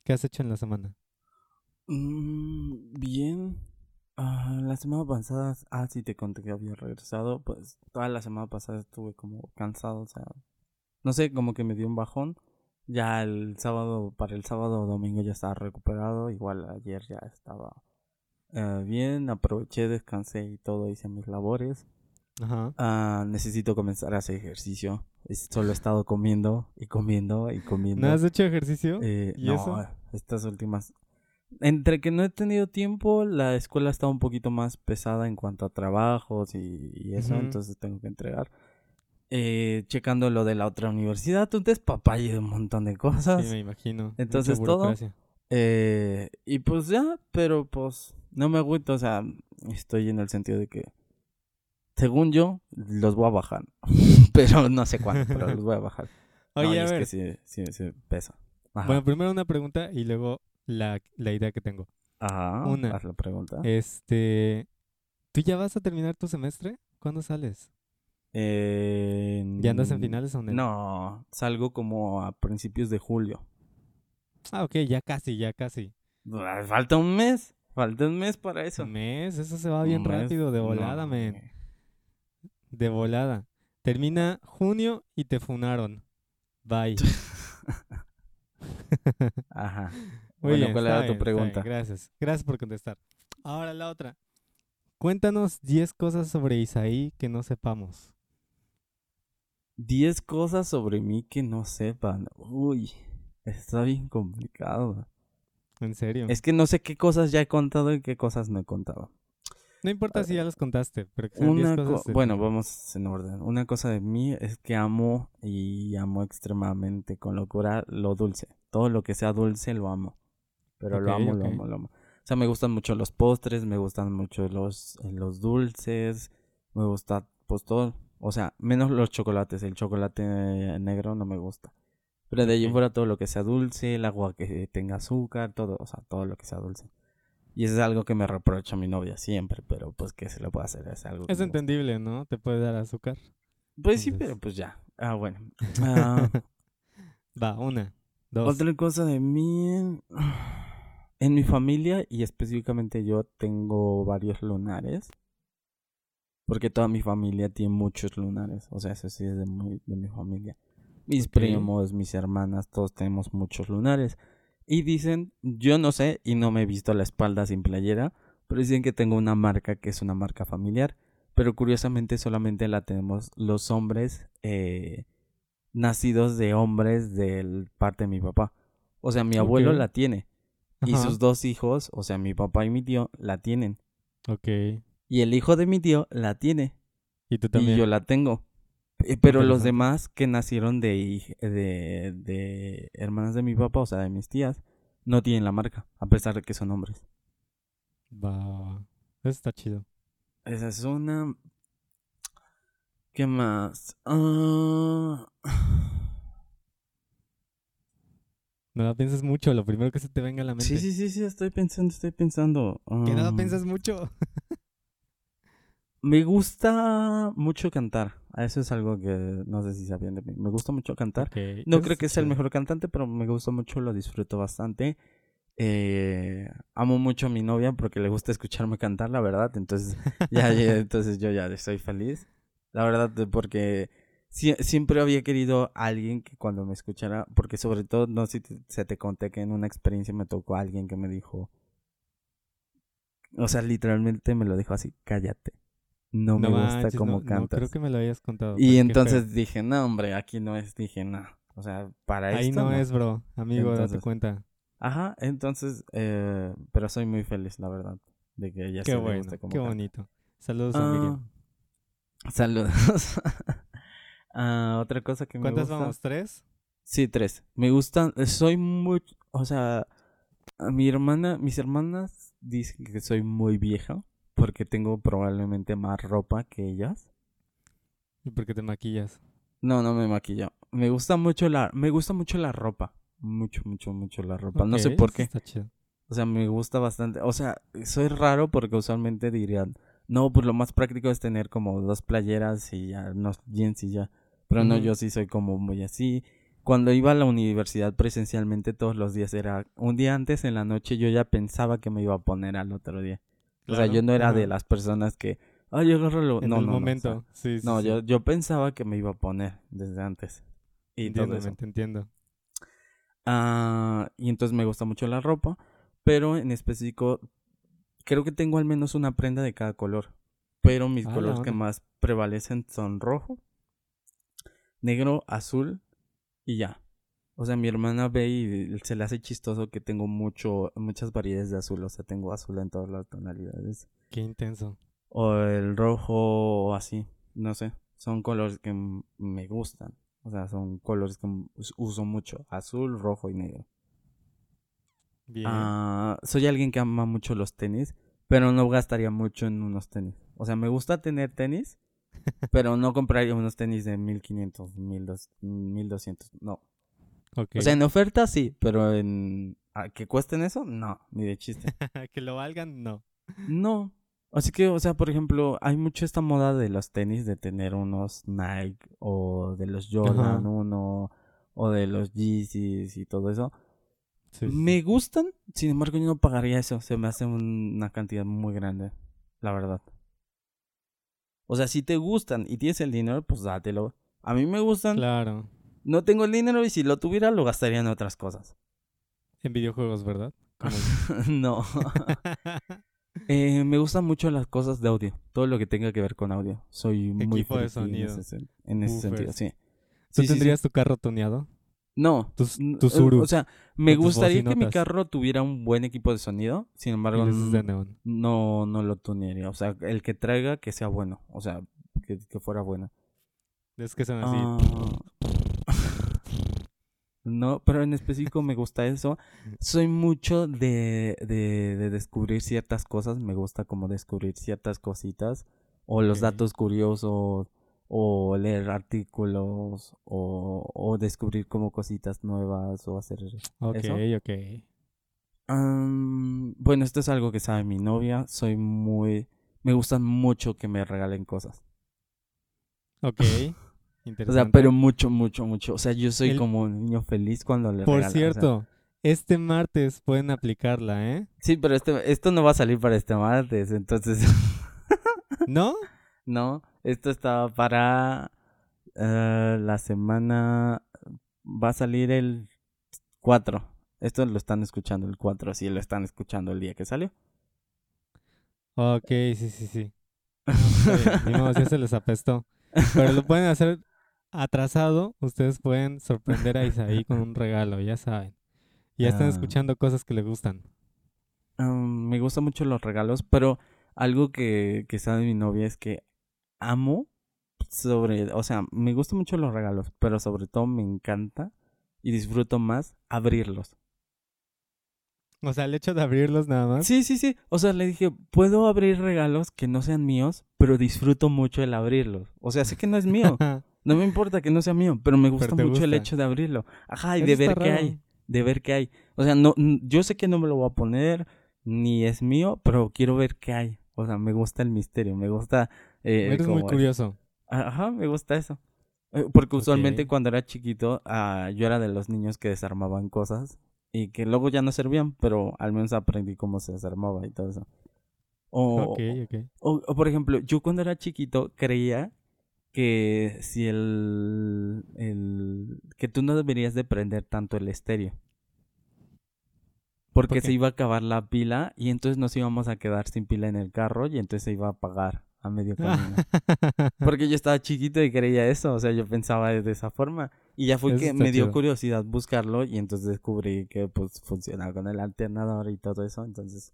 ¿Qué has hecho en la semana? Mm, bien. La semana pasada, ah, sí te conté que había regresado, pues toda la semana pasada estuve como cansado, o sea, no sé, como que me dio un bajón. Ya el sábado, para el sábado o domingo ya estaba recuperado, igual ayer ya estaba eh, bien, aproveché, descansé y todo, hice mis labores. Ajá. Ah, necesito comenzar a hacer ejercicio. Solo he estado comiendo y comiendo y comiendo. ¿No has hecho ejercicio? Eh, ¿Y no, eso? estas últimas. Entre que no he tenido tiempo, la escuela está un poquito más pesada en cuanto a trabajos y, y eso, entonces tengo que entregar. Eh, checando lo de la otra universidad, un despapalle de un montón de cosas. Sí, me imagino. Entonces, todo-. Eh, y pues ya, pero pues no me agüito, o sea, estoy en el sentido de que, según yo, los voy a bajar. [LAUGHS] pero no sé cuándo, pero los voy a bajar. [LAUGHS] No, Oye, y a es ver. que sí, sí, sí pesa. Ajá. Bueno, primero una pregunta y luego la, la idea que tengo. Ajá, una. haz la pregunta. Este, ¿tú ya vas a terminar tu semestre? ¿Cuándo sales? Eh, ¿Ya andas en finales o el- No, salgo como a principios de julio. Ah, ok, ya casi, ya casi. Ah, Falta un mes, falta un mes para eso. Un mes, eso se va bien mes, rápido, de no, volada, men. güey. De volada. Termina junio y te funaron. Bye. [LAUGHS] Ajá. Muy bueno, bien, ¿cuál era tu bien, pregunta? Gracias. Gracias por contestar. Ahora la otra. Cuéntanos 10 cosas sobre Isaí que no sepamos. 10 cosas sobre mí que no sepan. Uy, está bien complicado. En serio. Es que no sé qué cosas ya he contado y qué cosas no he contado. No importa si ya las contaste, pero que sean 10 Una cosas. co- de bueno, vamos en orden. Una cosa de mí es que amo y amo extremadamente con locura lo dulce. Todo lo que sea dulce lo amo. Pero lo amo, lo amo, lo amo. sea, me gustan mucho los postres, me gustan mucho los, eh, los dulces, me gusta pues todo. O sea, menos los chocolates, el chocolate negro no me gusta. Pero de ahí Ok. fuera todo lo que sea dulce, el agua que tenga azúcar, todo, o sea, todo lo que sea dulce. Y eso es algo que me reprocha mi novia siempre, pero pues que se lo puede hacer, es algo Es entendible, ¿no? Te puede dar azúcar. Pues sí, pero pues ya. Ah, bueno. [LAUGHS] Ah, Va, una, dos. Otra cosa de mí. En mi familia, y específicamente yo, tengo varios lunares. Porque toda mi familia tiene muchos lunares. O sea, eso sí es de, muy- de mi familia. Mis primos, mis hermanas, todos tenemos muchos lunares. Y dicen, yo no sé, y no me he visto la espalda sin playera, pero dicen que tengo una marca que es una marca familiar. Pero curiosamente solamente la tenemos los hombres eh, nacidos de hombres de parte de mi papá. O sea, mi abuelo la tiene. Y sus dos hijos, o sea, mi papá y mi tío, la tienen. Ok. Y el hijo de mi tío la tiene. Y tú también. Y yo la tengo. Eh, Pero los demás que nacieron de, de, de hermanas de mi papá, o sea, de mis tías, no tienen la marca, a pesar de que son hombres. Va. Eso está chido. Esa es una. ¿Qué más? Ah, [SIGHS] No la pienses mucho, lo primero que se te venga a la mente. Sí, sí, sí, sí, estoy pensando, estoy pensando. Que no la Ah, piensas mucho. [LAUGHS] Me gusta mucho cantar. Eso es algo que no sé si sabían de mí. Me gusta mucho cantar. No creo que sea el mejor cantante, pero me gusta mucho, lo disfruto bastante. Eh, amo mucho a mi novia porque le gusta escucharme cantar, la verdad. Entonces, [LAUGHS] ya, ya- entonces yo ya estoy feliz. La verdad, porque sie- siempre había querido a alguien que cuando me escuchara, porque sobre todo, no sé si te- se te conté que en una experiencia me tocó a alguien que me dijo, o sea, literalmente me lo dijo así, cállate. No, me gusta cómo no, no cantas. creo que me lo hayas contado. Y entonces feo. dije, no, hombre, aquí no es. Dije, no. O sea, para Ahí esto. no, es, bro. Amigo, date Entonces, cuenta. Ajá, entonces, eh, pero soy muy feliz, la verdad, de que ella Qué sí le bueno, guste cómo qué canta. bonito. Saludos a Miriam. Ah, saludos. [LAUGHS] Ah, otra cosa que me ¿Cuántas gusta. vamos? ¿Tres? Sí, tres. Me gustan, soy muy, o sea, mi hermana, mis hermanas dicen que soy muy vieja porque tengo probablemente más ropa que ellas. ¿Y por qué te maquillas? No, no me maquillo. Me gusta mucho la, me gusta mucho la ropa. Mucho, mucho, mucho la ropa. no sé por qué. Está chido. O sea, me gusta bastante. O sea, soy raro porque usualmente dirían, no, pues lo más práctico es tener como dos playeras y ya, unos jeans y ya. Pero no, yo sí soy como muy así. Cuando iba a la universidad presencialmente todos los días era un día antes en la noche yo ya pensaba que me iba a poner al otro día. O sea, yo no era de las personas que, ay, yo agarro lo... En no, el no, no, o sea, momento. sí, sí, no, sí. yo, yo pensaba que me iba a poner desde antes. Y todo Entiendo, eso. te entiendo. Ah, y entonces me gusta mucho la ropa, pero en específico creo que tengo al menos una prenda de cada color. Pero mis Ah, colores que más prevalecen son rojo, negro, azul y ya. O sea, mi hermana ve y se le hace chistoso que tengo mucho, muchas variedades de azul. O sea, tengo azul en todas las tonalidades. Qué intenso. O el rojo o así. No sé. Son colores que me gustan. O sea, son colores que uso mucho. Azul, rojo y negro. Bien. Ah, soy alguien que ama mucho los tenis, pero no gastaría mucho en unos tenis. O sea, me gusta tener tenis, [LAUGHS] pero no compraría unos tenis de 1500, 1200, 1200, no. O sea, en oferta sí, pero en ¿a que cuesten eso, no, ni de chiste. [LAUGHS] que lo valgan, no. No. Así que, o sea, por ejemplo, hay mucho esta moda de los tenis de tener unos Nike o de los Jordan Ajá. 1 o de los Yeezys y todo eso. Sí, sí, Me gustan, sin embargo yo no pagaría eso, se me hace un- una cantidad muy grande, la verdad. O sea, si te gustan y tienes el dinero, pues dátelo. A mí me gustan, Claro. No tengo el dinero y si lo tuviera lo gastaría en otras cosas. En videojuegos, ¿verdad? [LAUGHS] No. [LAUGHS] Eh, me gustan mucho las cosas de audio, todo lo que tenga que ver con audio. Soy muy Equipo de en sonido. ese, en ese sentido, sí. ¿Tú Sí, sí, sí. tendrías tu carro toneado? No, tu Zuru o sea, me gustaría que mi carro tuviera un buen equipo de sonido, sin embargo, no, no lo tunearía. O sea, el que traiga que sea bueno. O sea, que, que fuera bueno. Es que son así. Ah, No, pero en específico me gusta eso. Soy mucho de, de, de descubrir ciertas cosas. Me gusta como descubrir ciertas cositas. O los datos curiosos. O leer artículos. O, o descubrir como cositas nuevas. O hacer... Ok, ¿Eso? ok. Am, bueno, esto es algo que sabe mi novia. Soy muy... Me gustan mucho que me regalen cosas. Ok. O Interesante. sea, pero mucho, mucho, mucho. O sea, yo soy El- como un niño feliz cuando le Por regalan. o sea, cierto, este martes pueden aplicarla, ¿eh? sí, pero este, esto no va a salir para este martes, entonces... [LAUGHS] ¿No? no, esto está para eh, la semana... Va a salir el 4. Esto lo están escuchando el 4, sí, lo están escuchando el día que salió. Ok, sí, sí, sí. Bien, modo, ya se les apestó. Pero lo pueden hacer atrasado. Ustedes pueden sorprender a Isaí con un regalo, ya saben. [LAUGHS] Ya están Ah. escuchando cosas que le gustan. Me gustan mucho los regalos, pero algo que, que sabe mi novia es que amo sobre, o sea, me gustan mucho los regalos, pero sobre todo me encanta y disfruto más abrirlos. O sea, el hecho de abrirlos nada más. Sí, sí, sí. O sea, le dije, puedo abrir regalos que no sean míos, pero disfruto mucho el abrirlos. O sea, sé que no es mío. [LAUGHS] No me importa que no sea mío, pero me gusta mucho el hecho de abrirlo. Ajá, y Eso de ver qué hay. De ver qué hay. O sea, no, yo sé que no me lo voy a poner, ni es mío, pero quiero ver qué hay. O sea, me gusta el misterio, me gusta... eh, Eres muy curioso. Ajá, me gusta eso. Eh, Porque usualmente cuando era chiquito, ah, yo era de los niños que desarmaban cosas y que luego ya no servían, pero al menos aprendí cómo se desarmaba y todo eso. O, Ok, ok. o, o, por ejemplo, yo cuando era chiquito creía que si el, el que tú no deberías de prender tanto el estéreo. Porque ¿Por se iba a acabar la pila y entonces nos íbamos a quedar sin pila en el carro y entonces se iba a apagar a medio camino. [LAUGHS] Porque yo estaba chiquito y creía eso, o sea, yo pensaba de esa forma. Y ya fue Eso que me dio chido. curiosidad buscarlo y entonces descubrí que pues funciona con el alternador y todo eso, entonces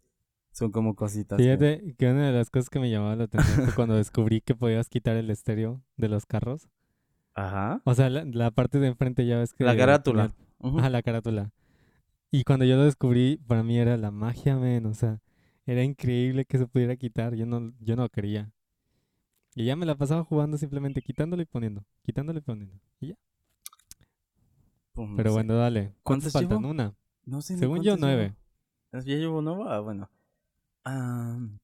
son como cositas. Fíjate que una de las cosas que me llamaba la atención fue cuando descubrí que podías quitar el estéreo de los carros. Ajá. O sea, la, la parte de enfrente ya ves que... La carátula. tenía- Ujú. Ajá, la carátula. Y cuando yo lo descubrí, para mí era la magia, men. O sea, era increíble que se pudiera quitar. Yo no, yo no quería. Y ya me la pasaba jugando simplemente quitándolo y poniendo. Quitándolo y poniendo. Y ya. Pues, no Pero sé. bueno, dale. ¿Cuántas ¿Cuántas faltan? llevo? Una. No sé Según yo, nueve. llevo. ¿Ya llevo nueve? Ah, bueno. Mm.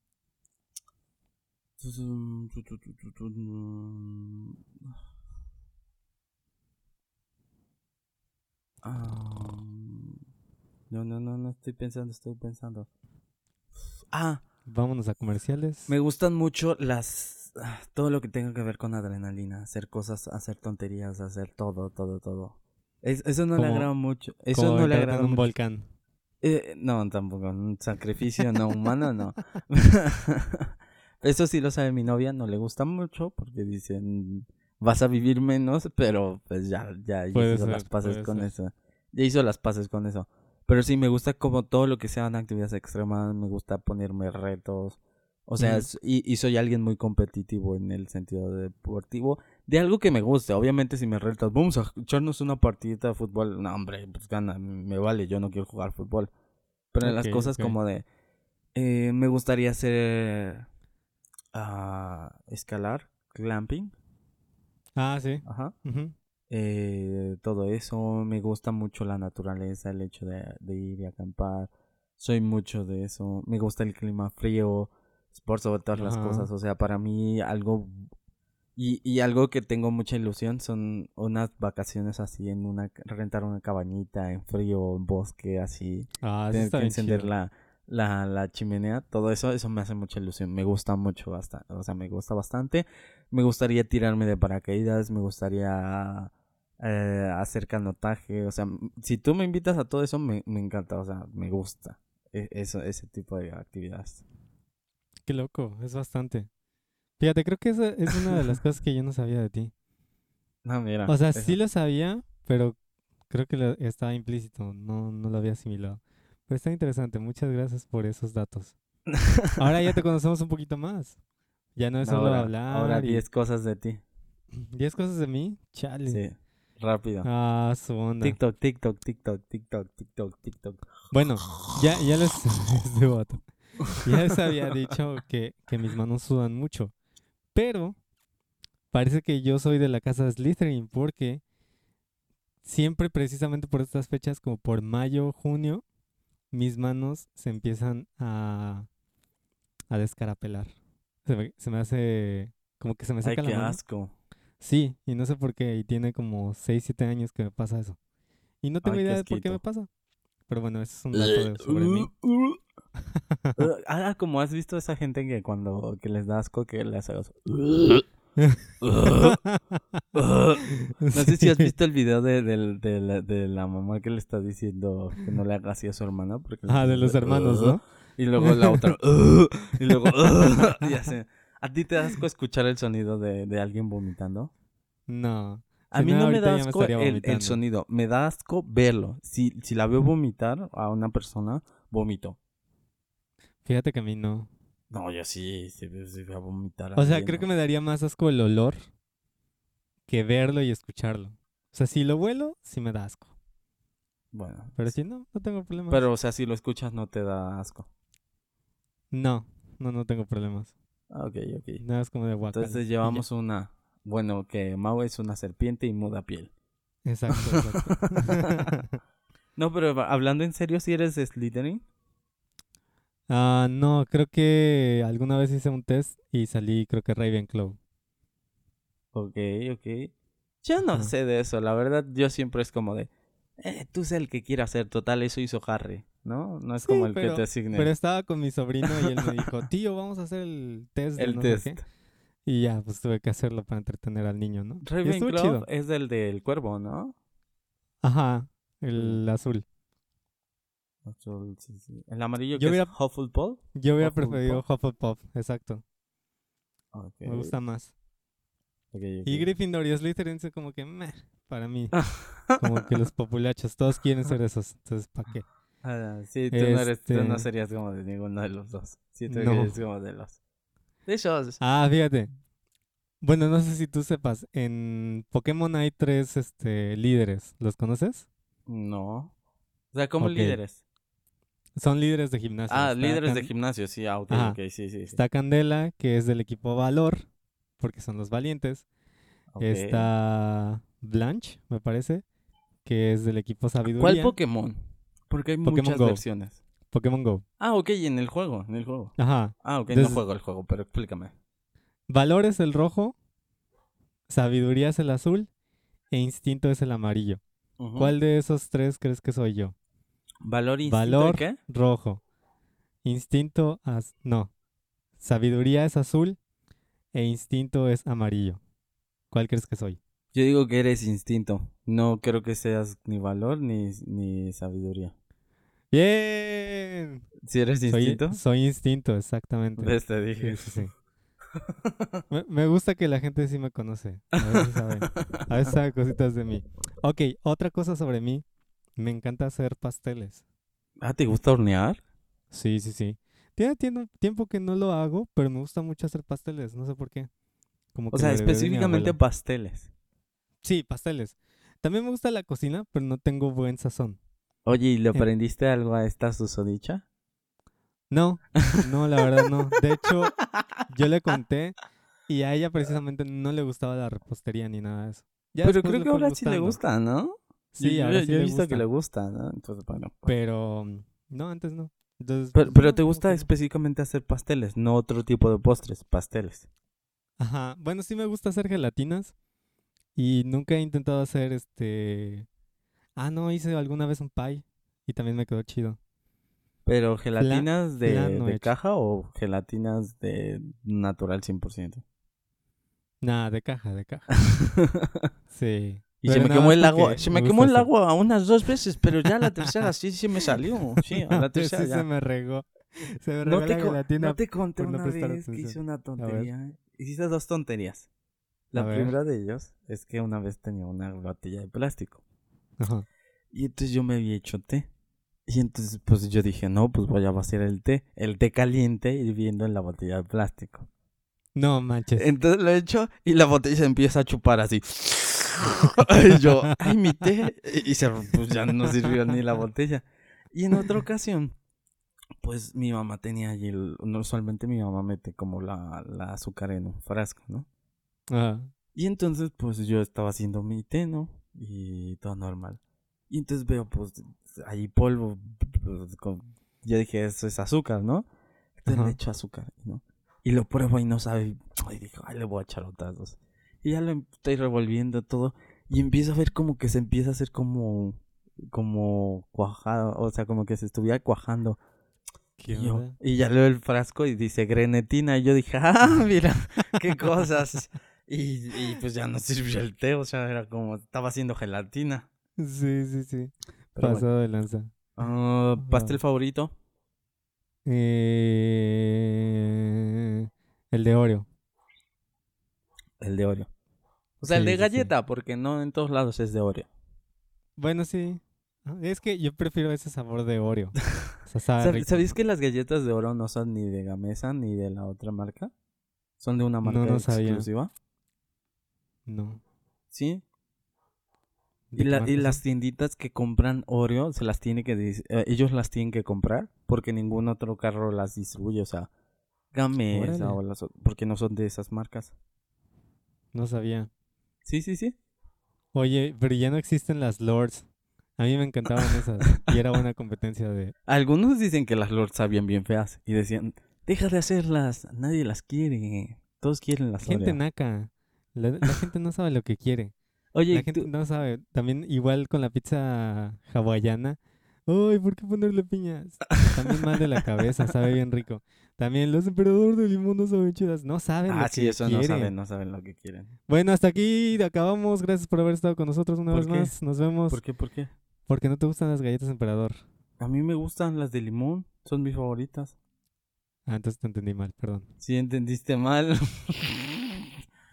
Ah, no, no, no, no estoy pensando, estoy pensando. Ah, Vámonos a comerciales. me gustan mucho las todo lo que tenga que ver con adrenalina, hacer cosas, hacer tonterías, hacer todo, todo, todo. Es- eso no le agrada mucho. Eso no le agrada en un mucho. volcán. Eh, no, tampoco. Un sacrificio no humano, no. [LAUGHS] Eso sí lo sabe mi novia, no le gusta mucho porque dicen vas a vivir menos, pero pues ya, ya Puede hizo ser, las paces con ser. eso. Ya hizo las paces con eso. Pero sí, me gusta como todo lo que sean actividades extremas, me gusta ponerme retos. O sea, y, y soy alguien muy competitivo en el sentido deportivo. De algo que me guste. Obviamente, si me retas, vamos a echarnos una partidita de fútbol. No, hombre, pues gana, me vale, yo no quiero jugar fútbol. Pero en las cosas como de. eh, me gustaría hacer. ah, escalar, clamping. Ah, sí. Ajá. Eh, todo eso. Me gusta mucho la naturaleza, el hecho de, de ir y acampar. Soy mucho de eso. Me gusta el clima frío. Por sobre todas las Ajá. cosas. O sea, para mí algo... Y, y algo que tengo mucha ilusión son unas vacaciones así en una... Rentar una cabañita en frío, en bosque, así. Ah, eso Tener está que encender chido. la, la, la chimenea. Todo eso, eso me hace mucha ilusión. Me gusta mucho bastante. O sea, me gusta bastante. Me gustaría tirarme de paracaídas. Me gustaría eh, hacer canotaje. O sea, si tú me invitas a todo eso, me, me encanta. O sea, me gusta. e- Eso, ese tipo de actividades. Qué loco, es bastante. Fíjate, creo que esa es una de las [LAUGHS] cosas que yo no sabía de ti. No, mira. O sea, eso. sí lo sabía, pero creo que lo- estaba implícito, no, no lo había asimilado. Pero está interesante, muchas gracias por esos datos. Ahora ya te conocemos un poquito más. Ya no es solo ahora, hablar. ahora y- 10 cosas de ti. [CLEARS THROAT] 10 cosas de mí, chale. Sí. rápido. Ah, su onda. TikTok, TikTok, TikTok, TikTok, TikTok, TikTok. Bueno, ya, ya les, [LAUGHS] este ya les había dicho que, que mis manos sudan mucho. Pero parece que yo soy de la casa de Slytherin porque siempre precisamente por estas fechas, como por mayo, junio, mis manos se empiezan a, a descarapelar. Se me, se me hace como que se me Ay, seca qué la mano. asco. Sí, y no sé por qué, y tiene como 6, 7 años que me pasa eso. Y no tengo Ay, idea de por qué me pasa. Pero bueno, ese es un dato de- sobre mí. Ah, como has visto esa gente que cuando que les da asco que les hagas. No sé si has visto el video de, de la, de la mamá que le está diciendo que no le haga así a su hermana. Porque le Ah, de los hermanos, ¿no? Y luego la otra. y luego. y así. ¿A ti te da asco escuchar el sonido de, de alguien vomitando? No. A Si mí no, no me da me asco el, el sonido, me da asco verlo. Si, si la veo vomitar a una persona, vomito. Fíjate que a mí no. No, yo sí, sí, sí voy a vomitar. O sea, creo que me daría más asco el olor que verlo y escucharlo. O sea, si lo huelo, sí me da asco. Bueno, Pero si no, no tengo problemas. pero o sea, si lo escuchas no te da asco. No, no, no tengo problemas. Ah, Ok, ok. Nada es como de guacala. Entonces llevamos una... Bueno, que Mao es una serpiente y muda piel. Exacto, exacto. [LAUGHS] No, pero hablando en serio, si eres Slytherin, Ah, no, creo que alguna vez hice un test y salí, creo que Ravenclaw. ok, ok. Yo no sé de eso, la verdad, yo siempre es como de... Eh, tú sé el que quiera hacer, total, eso hizo Harry, ¿no? No es Sí, como el pero- que te asigne Pero estaba con mi sobrino y él me [LAUGHS] dijo, tío, vamos a hacer el test de el no sé test. qué". Y ya, pues tuve que hacerlo para entretener al niño, ¿no? Ravenclaw es del del cuervo, ¿no? Ajá, el azul. Azul, sí, sí. El amarillo Yo que hubiera- es Hufflepuff. Yo hubiera Hufflepuff. preferido Hufflepuff, exacto. Me gusta más. Y. Gryffindor y Slytherin es como que meh, para mí. [LAUGHS] como que los populachos, todos quieren ser esos. Entonces, ¿para qué? Ah, sí, tú, no eres, tú no Este- serías como de ninguno de los dos. Sí, tú No. eres como de los... De. Ah, fíjate. Bueno, no sé si tú sepas, en Pokémon hay tres este, líderes. ¿Los conoces? No. O sea, como líderes. Son líderes de gimnasio. Ah, Está líderes de gimnasio, sí, ah, ok, Ajá. ok, sí, sí. sí. Está Candela, que es del equipo Valor, porque son los valientes. Está Blanche, me parece, que es del equipo Sabiduría. ¿Cuál Pokémon? Porque hay Pokémon muchas Go. versiones. Pokémon Go. Ah, ok, en el juego, en el juego. Ajá. Ah, ok, no Entonces- juego el juego, pero explícame. Valor es el rojo, Sabiduría es el azul e Instinto es el amarillo. ¿Cuál de esos tres crees que soy yo? ¿Valor, instinto y Valor. qué? Rojo. Instinto, az- no. Sabiduría es azul e instinto es amarillo. ¿Cuál crees que soy? Yo digo que eres instinto. No creo que seas ni valor ni, ni sabiduría. ¡Bien! ¿Si eres Soy, instinto? soy instinto, exactamente. Ves, te dije. Sí, sí, sí. Me, me gusta que la gente sí me conoce. A veces sabe, a veces sabe cositas de mí. Ok, otra cosa sobre mí. Me encanta hacer pasteles. Ah, ¿te gusta hornear? Sí, sí, sí. Tiene tiempo que no lo hago, pero me gusta mucho hacer pasteles. No sé por qué. Como O que sea, específicamente pasteles. Sí, pasteles. También me gusta la cocina, pero no tengo buen sazón. Oye, ¿y le Em. aprendiste algo a esta susodicha? No, [LAUGHS] no, la verdad no. De hecho, yo le conté y a ella precisamente no le gustaba la repostería ni nada de eso. Ya Pero creo que ahora sí le gustando. gusta, ¿no? Sí, yo, ahora yo- sí yo he visto que le gusta, ¿no? Entonces, bueno. pues. Pero no, antes no. Entonces, Pero, pues, pero no, te gusta no. específicamente hacer pasteles, no otro tipo de postres, pasteles. Ajá. Bueno, sí me gusta hacer gelatinas y nunca he intentado hacer este. Ah, no, hice alguna vez un pie y también me quedó chido. Pero gelatinas de, no caja o gelatinas de natural 100%. Nada, de caja, de caja. [LAUGHS] Sí. Y Pero se me quemó el agua, se me me quemó el hacer- agua unas dos veces, pero ya la tercera sí, sí me salió. [LAUGHS] Sí, a la Sí, tercera se ya. me regó. Se me No regó te, gelatina. no te conté no una vez que hice una tontería. Hiciste dos tonterías. La A ver. primera de ellos es que una vez tenía una botella de plástico. Ajá. Y entonces yo me había hecho té. Y entonces pues yo dije, no, pues voy a vaciar el té. El té caliente hirviendo en la botella de plástico. No manches. Entonces lo he hecho y la botella se empieza a chupar así. [LAUGHS] y yo, ay, mi té. Y se, pues ya no sirvió ni la botella. Y en otra ocasión, pues mi mamá tenía allí, el, usualmente mi mamá mete como la, la azúcar en un frasco, ¿no? Ajá. Y entonces, pues yo estaba haciendo mi té, ¿no? Y todo normal. Y entonces veo, pues, ahí polvo. pues, con- Yo dije, eso es azúcar, ¿no? Entonces Ajá. le echo azúcar, ¿no? Y lo pruebo y no sabe. Y dijo, ay, le voy a echar otras dos. Y ya lo estoy revolviendo todo. Y empiezo a ver como que se empieza a hacer como. Como cuajado. O sea, como que se estuviera cuajando. ¿Qué Y, yo- onda? y ya leo el frasco y dice grenetina. Y yo dije, [LAUGHS] ah, mira, qué cosas. Y, y pues ya no sirvió el té, o sea, era como, estaba haciendo gelatina. Sí, sí, sí. Pero bueno. Pasado de lanza. Ah, ¿Pastel favorito? Eh, el de Oreo. El de Oreo. O sea, el de sí. galleta, porque no en todos lados es de Oreo. Bueno, sí. Ah, Es que yo prefiero ese sabor de Oreo. [LAUGHS] O sea, sabe ¿Sab- rico. ¿Sabías que las galletas de Oreo no son ni de Gamesa ni de la otra marca? Son de una marca No, no sabía. exclusiva. No. Sí. ¿De Y, la- y las tienditas que compran Oreo, se las tiene que eh, ellos las tienen que comprar porque ningún otro carro las distribuye, o sea, Gamesa Órale. o las porque no son de esas marcas. No sabía. Sí, sí, sí. Oye, pero ya no existen las Lords. A mí me encantaban esas. Y era buena competencia de... [LAUGHS] Algunos dicen que las Lord sabían bien feas y decían, deja de hacerlas, nadie las quiere, todos quieren las Gente naca. La, la gente no sabe lo que quiere. Oye, La ¿y gente tú- no sabe. También igual con la pizza hawaiana. Uy, ¿por qué ponerle piñas? [LAUGHS] También mal de la cabeza, sabe bien rico. También los emperadores de limón no saben chidas. No saben lo Ah, sí, que eso no quieren. saben, no saben lo que quieren. Bueno, hasta aquí acabamos. Gracias por haber estado con nosotros una ¿Por vez qué? más. Nos vemos. ¿Por qué? ¿Por qué? Porque no te gustan las galletas emperador. A mí me gustan las de limón, son mis favoritas. Ah, entonces te entendí mal, perdón. Si entendiste mal,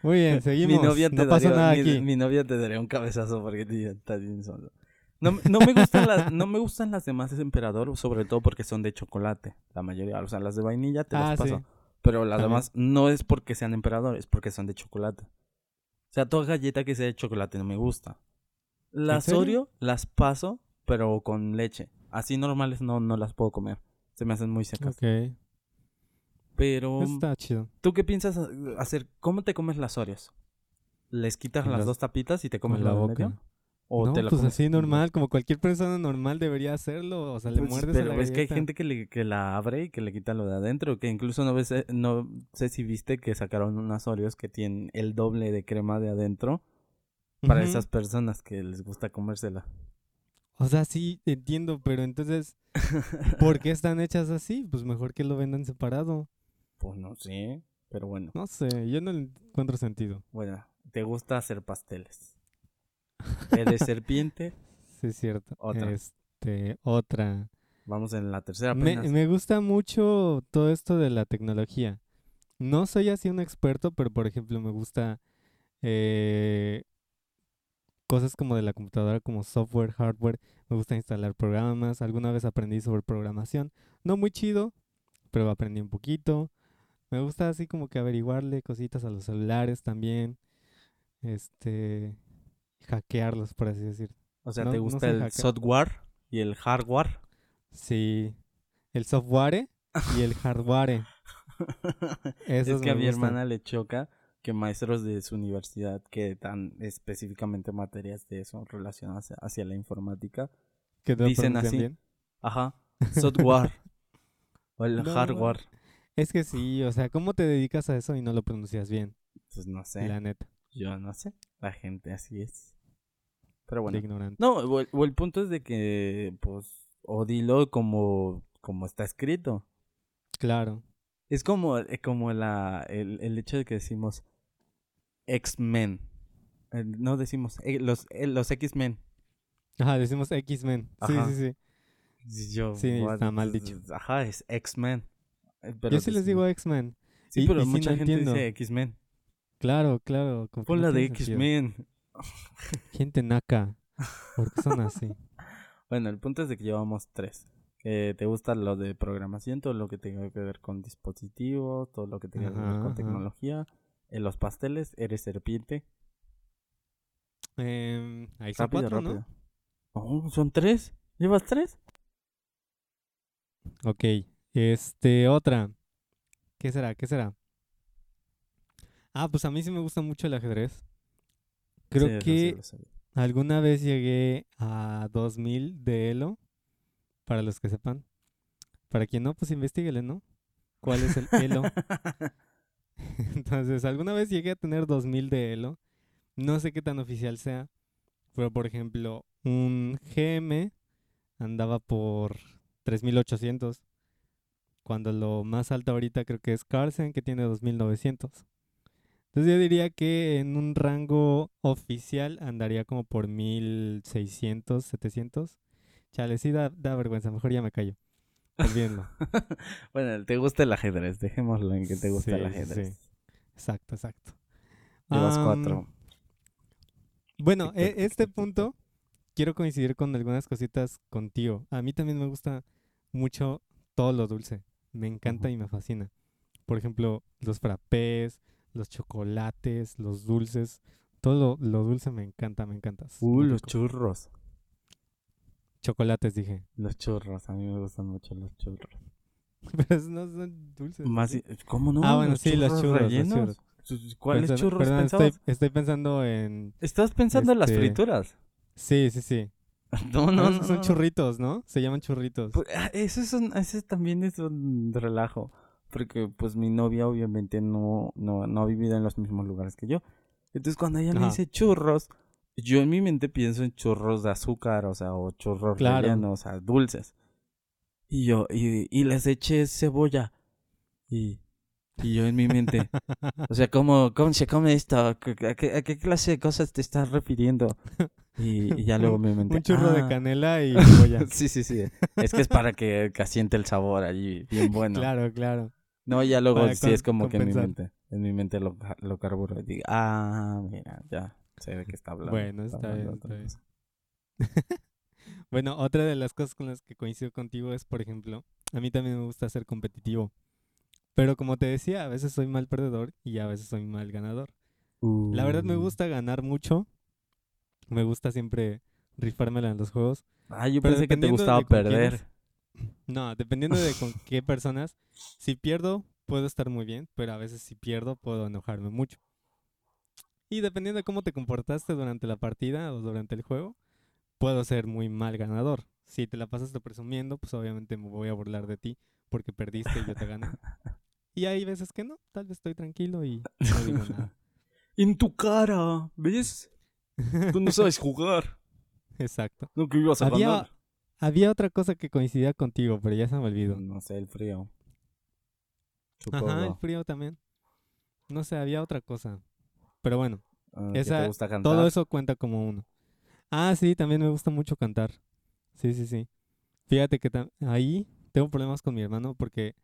Muy bien, seguimos. [LAUGHS] mi novia te no daría, nada mi, aquí. mi novia te daría un cabezazo porque te- estás bien solo. No, no me gustan las, no me gustan las demás de emperador, sobre todo porque son de chocolate, la mayoría. O sea, las de vainilla te Ah, las sí. paso. Pero las También. demás no es porque sean emperador, es porque son de chocolate. O sea, toda galleta que sea de chocolate no me gusta. Las? Oreo las paso, pero con leche. Así normales no, no las puedo comer. Se me hacen muy secas. Ok. Pero, está chido. ¿tú qué piensas ha- hacer? ¿Cómo te comes las Oreos? ¿Les quitas las las- dos tapitas y te comes la boca. ¿O no, te la pues así normal, como cualquier persona normal debería hacerlo. O sea, le Pues, muerdes pero a la es que hay gente que, le, que la abre y que le quita lo de adentro. Que incluso no, ves, eh, no sé si viste que sacaron unas Oreos que tienen el doble de crema de adentro para esas personas que les gusta comérsela. O sea, sí, entiendo, pero entonces, [LAUGHS] ¿por qué están hechas así? Pues mejor que lo vendan separado. Pues no sé, pero bueno. No sé, yo no le encuentro sentido. Bueno, te gusta hacer pasteles. Eres serpiente. [LAUGHS] Sí, es cierto. Otra. Este, otra. Vamos en la tercera Me, me gusta mucho todo esto de la tecnología. No soy así un experto, pero por ejemplo me gusta eh, cosas como de la computadora, como software, hardware. Me gusta instalar programas. Alguna vez aprendí sobre programación. No muy chido, pero aprendí un poquito. Me gusta así como que averiguarle cositas a los celulares también. Este, hackearlos, por así decir. o sea, no- ¿te gusta el software y el hardware? Sí, el software y el hardware. [LAUGHS] es que a mi hermana le choca que maestros de su universidad que dan específicamente materias de eso relacionadas hacia la informática, que dicen así. bien. ajá, software [LAUGHS] o el No, hardware, Es que sí, o sea, ¿cómo te dedicas a eso y no lo pronuncias bien? pues no sé, La neta, yo no sé, la gente así es. Pero bueno, de ignorante. no, o el, o el punto es de que, pues, o dilo como, como está escrito. Claro. Es como, eh, como la, el, el hecho de que decimos X-Men. Eh, No decimos eh, los, los X-Men. Ajá, decimos X-Men. Sí, sí, sí. Yo, Sí, what, está mal pues, dicho. Ajá, es X-Men. Pero Yo sí les pues, digo X-Men. Sí, y- pero y sí, mucha no gente entiendo. dice X-Men. Claro, claro. Pon no la de. X-Men. Gente naca. ¿Por qué son así? [LAUGHS] Bueno, el punto es de que llevamos tres. Que te gusta lo de programación, todo lo que tenga que ver con dispositivos, todo lo que tenga que ver con tecnología. En los pasteles, eres serpiente. Em, ahí son Rápido, cuatro, rápido. Oh, son tres. ¿Llevas tres? Ok. Este, otra. ¿Qué será? ¿Qué será? Ah, pues a mí sí me gusta mucho el ajedrez. Creo Sí, que lo alguna vez llegué a 2000 de Elo. Para los que sepan. Para quien no, pues investiguele, ¿no? ¿Cuál es el Elo? [LAUGHS] [LAUGHS] Entonces, alguna vez llegué a tener 2000 de Elo. No sé qué tan oficial sea. Pero, por ejemplo, un GM andaba por 3800. Cuando lo más alto ahorita creo que es Carlsen, que tiene 2900. Entonces, yo diría que en un rango oficial andaría como por 1600, 700. Chale, sí da, da vergüenza. Mejor ya me callo. Olvídenlo. [LAUGHS] bueno, te gusta el ajedrez. Dejémoslo en que te gusta el Sí, ajedrez. sí. Exacto, exacto. Llevas Am, cuatro. Bueno, e- este punto quiero coincidir con algunas cositas contigo. A mí también me gusta mucho todo lo dulce. Me encanta y me fascina. Por ejemplo, los frappés, los chocolates, los dulces. Todo lo, lo dulce me encanta, me encanta. Uh, los churros. Chocolates, dije. Los churros. A mí me gustan mucho los churros. [LAUGHS] Pero no son dulces. ¿Cómo no? Ah, bueno, sí, los churros, los rellenos. churros. Sus- ¿Cuáles churros perdón, estoy, estoy pensando en... ¿Estás pensando en las este, frituras? Sí, sí, sí. [LAUGHS] No, No, no, no. son no. churritos, ¿no? Se llaman churritos. Pues, ah, eso, es un- eso también es un relajo. Porque pues mi novia obviamente no, no, no ha vivido en los mismos lugares que yo. Entonces cuando ella me Ajá. dice churros, yo en mi mente pienso en churros de azúcar, o sea, o churros Claro. rellenos, o sea, dulces. Y yo, y, y les eché cebolla. Y, y yo en mi mente, o sea, [LAUGHS] ¿cómo, cómo se come esto? ¿A qué, a qué- a qué clase de cosas te estás refiriendo? Y, y ya luego mi [LAUGHS] mente. Un churro de "Ah". canela y [LAUGHS] cebolla. Sí, sí, sí. Es que es para que, que asiente el sabor allí, bien [LAUGHS] bueno. Claro, claro. No, ya luego Para sí es como que en mi mente, en mi mente lo, lo carburo y digo, ah, mira, ya sé de qué está hablando. Bueno, está hablando bien, de otra está cosa. Bueno, otra de las cosas con las que coincido contigo es, por ejemplo, a mí también me gusta ser competitivo. Pero como te decía, a veces soy mal perdedor y a veces soy mal ganador. La verdad me Uh. gusta ganar mucho. Me gusta siempre rifármela en los juegos. Ah, yo pero pensé que te gustaba perder. quiénes- [SNIFFS] No, dependiendo de con qué personas. Si pierdo, puedo estar muy bien, pero a veces si pierdo, puedo enojarme mucho. Y dependiendo de cómo te comportaste durante la partida o durante el juego, puedo ser muy mal ganador. Si te la pasaste presumiendo, pues obviamente me voy a burlar de ti porque perdiste y yo te gané. [LAUGHS] Y hay veces que no, tal vez estoy tranquilo y [LAUGHS] no digo nada. En tu cara, ¿ves? Tú no sabes jugar. [LAUGHS] Exacto. No que ibas a Había- ganar. Había otra cosa que coincidía contigo, pero ya se me olvidó. No sé, el frío. Ajá, el Supongo. frío también. No sé, había otra cosa. Pero bueno, Ah, esa- te gusta cantar. todo eso cuenta como uno. Ah, sí, también me gusta mucho cantar. Sí, sí, sí. Fíjate que ahí tengo problemas con mi hermano porque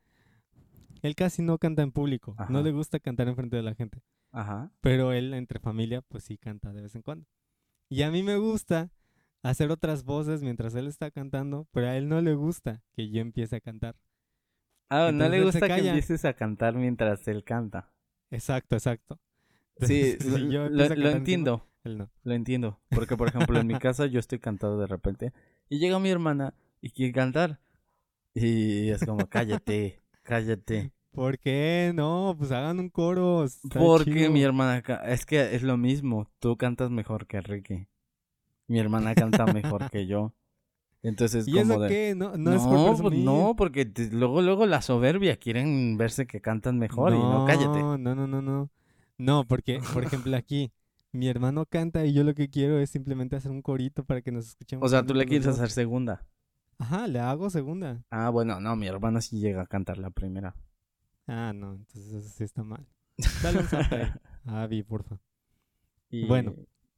él casi no canta en público. No le gusta cantar enfrente de la gente. Ajá. Pero él entre familia, pues sí canta de vez en cuando. Y a mí me gusta hacer otras voces mientras él está cantando, pero a él no le gusta que yo empiece a cantar. Ah, no le gusta que empieces a cantar mientras él canta. Exacto, exacto. [LAUGHS] Sí, Entonces, lo, si yo lo- encima, entiendo. él no. Lo entiendo. [LAUGHS] Porque, por ejemplo, en mi casa yo estoy cantado de repente y llega mi hermana y quiere cantar. Y es como, cállate, cállate. ¿Por qué? No, pues hagan un coro. Porque chido. mi hermana, es que es lo mismo. Tú cantas mejor que Ricky. Mi hermana canta mejor que yo. Entonces, ¿Y como eso de. qué? No, no, No, es por pues presumir. no, porque te- luego, luego la soberbia quieren verse que cantan mejor y no cállate. No, no, no, no, no. No, porque, por ejemplo, aquí, mi hermano canta y yo lo que quiero es simplemente hacer un corito para que nos escuchemos. O sea, tú le quieres hacer segunda. Ajá, le hago segunda. Ah, bueno, no, mi hermana sí llega a cantar la primera. Ah, no, entonces eso sí está mal. Dale un zape a Abby, porfa. Y- Bueno.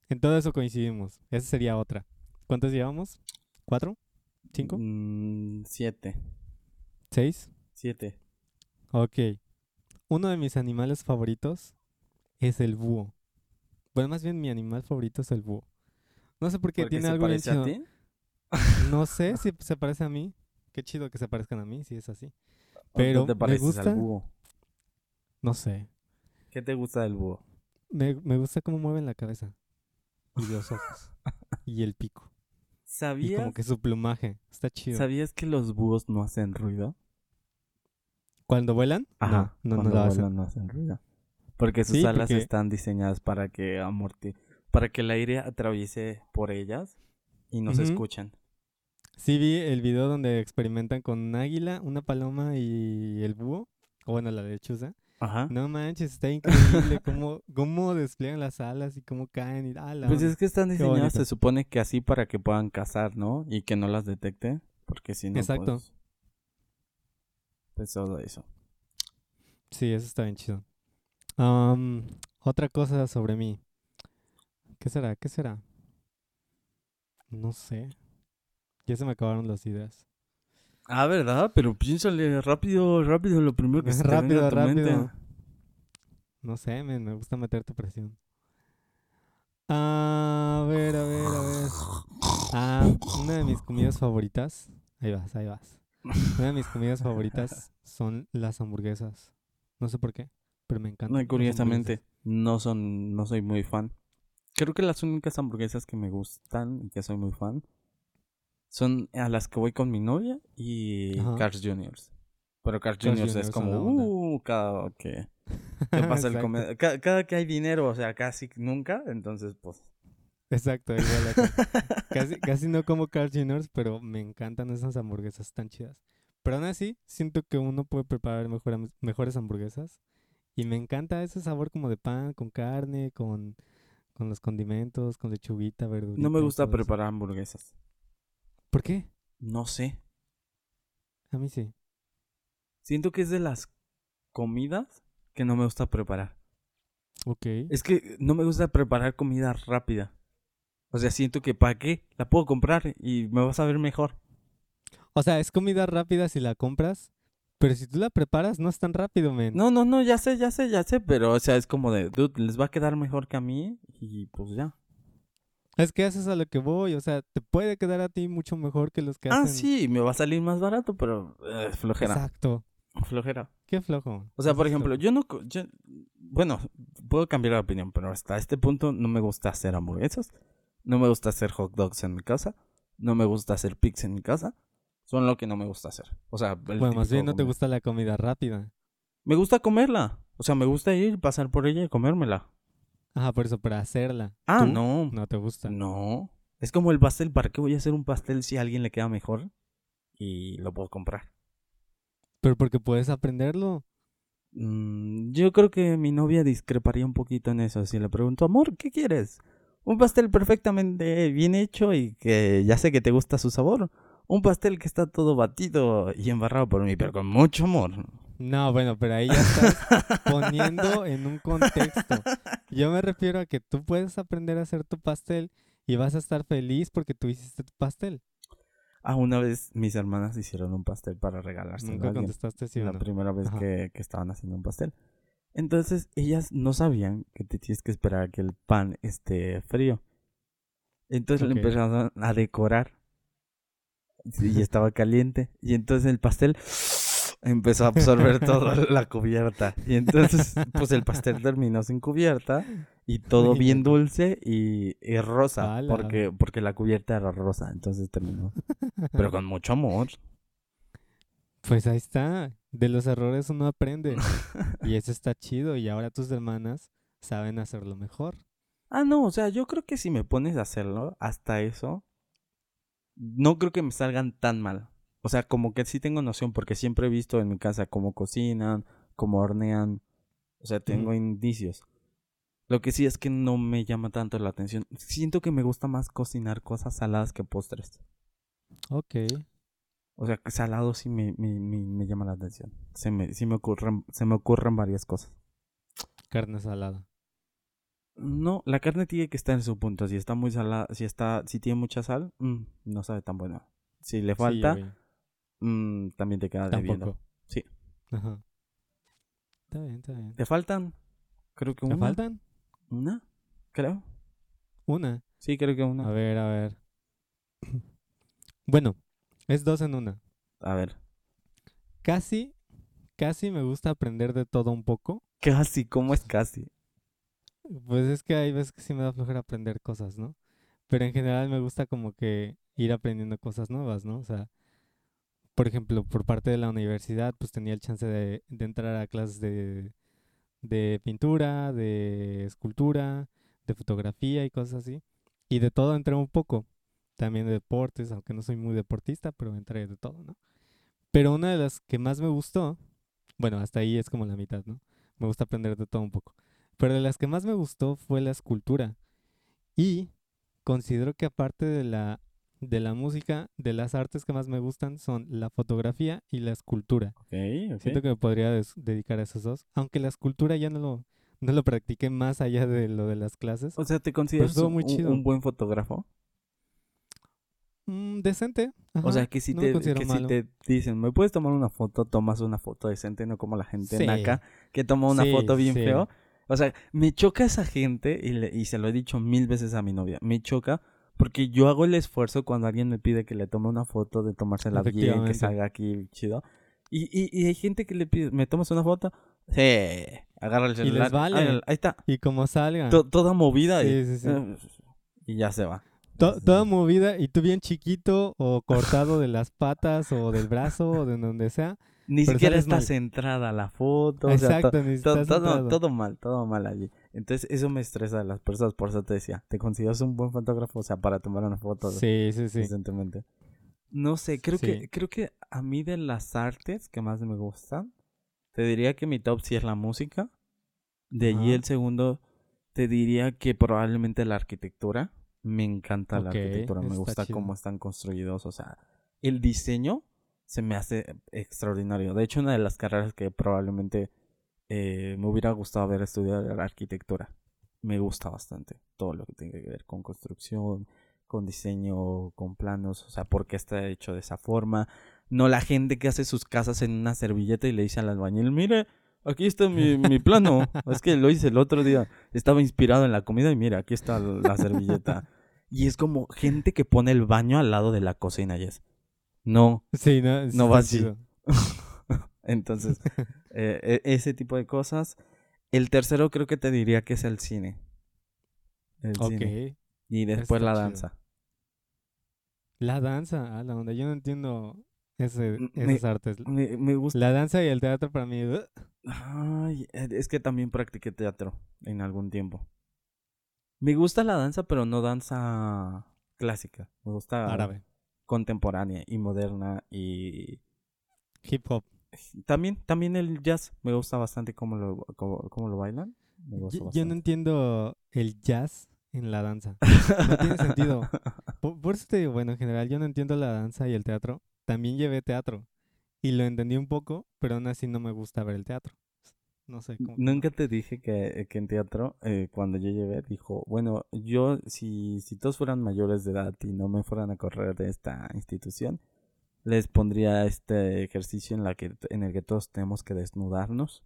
En todo eso coincidimos. Esa sería otra. ¿Cuántos llevamos? ¿Cuatro? ¿Cinco? Mm, siete. ¿Seis? Siete. Ok. Uno de mis animales favoritos es el búho. Bueno, más bien mi animal favorito es el búho. No sé por qué ¿Porque tiene se algo bien parece a chido. ti? No sé [LAUGHS] si se parece a mí. Qué chido que se parezcan a mí, si es así. ¿O tú Pero te me pareces gusta- al búho? No sé. ¿Qué te gusta del búho? Me, me gusta cómo mueven la cabeza. y los ojos [LAUGHS] y el pico. Y ¿Sabías, como que su plumaje. Está chido. ¿Sabías que los búhos no hacen ruido? ¿Cuando vuelan? Ajá, no, no, no cuando lo hacen. vuelan no hacen ruido. Porque sus Sí, alas porque- están diseñadas para que amorti para que el aire atraviese por ellas y no se Ujú. Sí vi el video donde experimentan con un águila, una paloma y el búho. O bueno, la lechuza. Ajá. No manches, está increíble cómo, cómo despliegan las alas y cómo caen. Y, ah, la Pues es que están diseñadas, se supone que así para que puedan cazar, ¿no? Y que no las detecte, porque si no, Exacto. pues... Pues todo eso. Sí, eso está bien chido. Am, otra cosa sobre mí. ¿Qué será? ¿Qué será? No sé. Ya se me acabaron las ideas. Ah, ¿verdad? Pero piénsale rápido, rápido, lo primero que se te venga rápido, a tu mente. rápido. No sé, men, me gusta meterte presión. A ver, a ver, a ver. Ah, una de mis comidas favoritas. Ahí vas, ahí vas. Una de mis comidas favoritas son las hamburguesas. No sé por qué, pero me encantan. No, curiosamente, no son, no soy muy fan. Creo que las únicas hamburguesas que me gustan y que soy muy fan son a las que voy con mi novia y Ajá. Cars Juniors. Pero Cars Carl's Juniors Jr. es como, uh, cada que, [LAUGHS] que pasa el cada que hay dinero, o sea, casi nunca, entonces pues Exacto, igual acá. [LAUGHS] casi, casi no como Carl Jr., pero me encantan esas hamburguesas tan chidas. Pero aún así, siento que uno puede preparar mejor mejores hamburguesas. Y me encanta ese sabor como de pan, con carne, con, con los condimentos, con lechuguita, verdurita. no me gusta preparar hamburguesas. ¿Por qué? No sé. A mí sí. Siento que es de las comidas que no me gusta preparar. Ok. Es que no me gusta preparar comida rápida. O sea, siento que ¿para qué? La puedo comprar y me va a saber mejor. O sea, es comida rápida si la compras, pero si tú la preparas no es tan rápido, men. No, no, no, ya sé, ya sé, ya sé, pero o sea, es como de, dude, les va a quedar mejor que a mí y pues ya. Es que haces a lo que voy, o sea, te puede quedar a ti mucho mejor que los que Ah, hacen. sí, me va a salir más barato, pero eh, flojera, Exacto. flojera. Qué flojo. O sea, por ejemplo, yo no, yo, bueno, puedo cambiar de opinión, pero hasta este punto no me gusta hacer hamburguesas, no me gusta hacer hot dogs en mi casa, no me gusta hacer pizza en mi casa, son lo que no me gusta hacer. O sea, el Bueno, más bien no te gusta la comida rápida. Me gusta comerla, o sea, me gusta ir, pasar por ella y comérmela. Ajá, por eso, para hacerla. Ah, ¿Tú? no, No te gusta. no. Es como el pastel, ¿para qué voy a hacer un pastel si a alguien le queda mejor? Y lo puedo comprar. Pero porque puedes aprenderlo. Mm, yo creo que mi novia discreparía un poquito en eso. Si le pregunto, amor, ¿qué quieres? ¿Un pastel perfectamente bien hecho y que ya sé que te gusta su sabor? ¿Un pastel que está todo batido y embarrado por mí, pero con mucho amor? No, bueno, pero ahí ya estás poniendo en un contexto. Yo me refiero a que tú puedes aprender a hacer tu pastel y vas a estar feliz porque tú hiciste tu pastel. Ah, una vez mis hermanas hicieron un pastel para regalárselo a Nunca alguien. contestaste la no. primera vez que, que estaban haciendo un pastel. Entonces, ellas no sabían que te tienes que esperar a que el pan esté frío. Entonces le empezaron a decorar. Y estaba caliente. Y entonces el pastel empezó a absorber toda [LAUGHS] la cubierta. Y entonces, pues el pastel terminó sin cubierta. Y todo bien dulce y, y rosa. Porque, porque la cubierta era rosa. Entonces terminó. Pero con mucho amor. Pues ahí está. De los errores uno aprende. [LAUGHS] y eso está chido. Y ahora tus hermanas saben hacerlo mejor. Ah, no, o sea, yo creo que si me pones a hacerlo, hasta eso, no creo que me salgan tan mal. O sea, como que sí tengo noción, porque siempre he visto en mi casa cómo cocinan, cómo hornean. O sea, tengo indicios. Lo que sí es que no me llama tanto la atención. Siento que me gusta más cocinar cosas saladas que postres. Ok. O sea, salado sí me, me, me, me llama la atención. Se me, sí me ocurren, se me ocurren varias cosas. Carne salada. No, la carne tiene que estar en su punto. Si está muy salada, si está, si tiene mucha sal, mm, no sabe tan buena. Si le falta. Mm, también te queda debiendo. Sí. Ajá. Está bien, está bien. ¿Te faltan? Creo que ¿Te una. faltan? ¿Una? Creo. Una. Sí, creo que A una. ver, a ver. [CLEARS THROAT] Bueno, es dos en una. A ver. Casi, casi me gusta aprender de todo un poco. Casi, ¿cómo es casi? Pues es que hay veces que sí me da flojera aprender cosas, ¿no? Pero en general me gusta como que ir aprendiendo cosas nuevas, ¿no? O sea, por ejemplo, por parte de la universidad, pues tenía el chance de, de entrar a clases de, de pintura, de escultura, de fotografía y cosas así. Y de todo entré un poco. También de deportes, aunque no soy muy deportista, pero entré de todo, ¿no? Pero una de las que más me gustó, bueno, hasta ahí es como la mitad, ¿no? Me gusta aprender de todo un poco. Pero de las que más me gustó fue la escultura. Y considero que aparte de la, de la música, de las artes que más me gustan son la fotografía y la escultura. Ok, ok. Siento que me podría dedicar a esos dos. Aunque la escultura ya no lo, no lo practiqué más allá de lo de las clases. O sea, ¿te consideras un, buen fotógrafo? Mm, decente. O sea, que si, no te, que si te dicen, ¿me puedes tomar una foto? Tomas una foto decente, no como la gente Sí. naca que toma una Sí, foto bien sí. feo. O sea, me choca esa gente y, le- y se lo he dicho mil veces a mi novia. Me choca porque yo hago el esfuerzo cuando alguien me pide que le tome una foto, de tomársela bien, que salga aquí chido. Y, y, y hay gente que le pide, ¿me tomas una foto? Sí, agarra el les celular. vale. Ahí, ahí está. Y como salga. To- toda movida y, Sí, sí, sí. eh, y ya se va. To- toda movida y tú bien chiquito o cortado de las patas o del brazo o de donde sea. Ni siquiera está mal. centrada la foto. o sea, to- Exacto, ni to- estás todo, mal, todo mal allí. Entonces, eso me estresa de las personas. Por eso te decía, ¿te consideras un buen fotógrafo? O sea, para tomar una foto Sí, sí, sí. decentemente. No sé, creo que creo que a mí de las artes que más me gustan, te diría que mi top sí es la música. De allí el segundo, te diría que probablemente la arquitectura. Me encanta la arquitectura, me gusta chido. cómo están construidos. O sea, el diseño se me hace extraordinario. De hecho, una de las carreras que probablemente eh, me hubiera gustado haber estudiado era la arquitectura. Me gusta bastante todo lo que tiene que ver con construcción, con diseño, con planos, o sea, por qué está hecho de esa forma. No la gente que hace sus casas en una servilleta y le dice al albañil, mire, aquí está mi, [LAUGHS] mi plano. es que lo hice el otro día. Estaba inspirado en la comida y mira, aquí está la servilleta. y es como gente que pone el baño al lado de la cocina y es. No, Sí, no, No va así. [LAUGHS] entonces, [LAUGHS] eh, e- ese tipo de cosas. El tercero creo que te diría que es el cine. El Ok. cine. Y después está la chido. danza. La danza, ah, la onda. Yo no entiendo ese, esas artes. Me, me gusta. La danza y el teatro para mí. uh, Ay, eh, es que también practiqué teatro en algún tiempo. Me gusta la danza, pero no danza clásica. Me gusta árabe. Contemporánea y moderna y Hip hop. también también el jazz me gusta bastante cómo lo cómo, cómo lo bailan. Me gusta Yo, yo no entiendo el jazz en la danza. [LAUGHS] No tiene sentido. Por, por eso te digo, bueno, en general yo no entiendo la danza y el teatro. También llevé teatro. Y lo entendí un poco, pero aún así no me gusta ver el teatro. No sé cómo. Nunca te dije que, que en teatro, eh, cuando yo llevé, dijo, bueno, yo, si, si todos fueran mayores de edad y no me fueran a correr de esta institución, les pondría este ejercicio en, la que, en el que todos tenemos que desnudarnos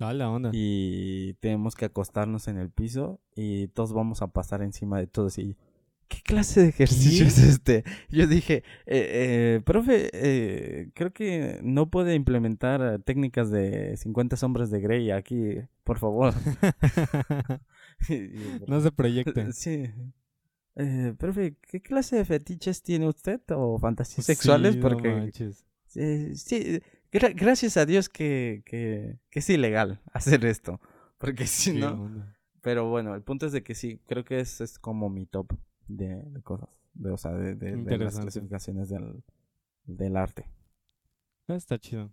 Ah, la onda. y tenemos que acostarnos en el piso y todos vamos a pasar encima de todos y... ¿Qué clase de ejercicio es este? Yo dije, eh, eh, profe, eh, creo que no puede implementar eh, técnicas de 50 sombras de Grey aquí, por favor. [LAUGHS] No se proyecten. [LAUGHS] Sí. Eh, profe, ¿qué clase de fetiches tiene usted o fantasías sexuales? Sí, no Porque manches. sí, gra- gracias a Dios que, que, que es ilegal hacer esto. Porque si no... onda. Pero bueno, el punto es de que sí, creo que ese es como mi top de, de cosas. De, o sea, de, de- de las clasificaciones del, del arte. Ah, Está chido.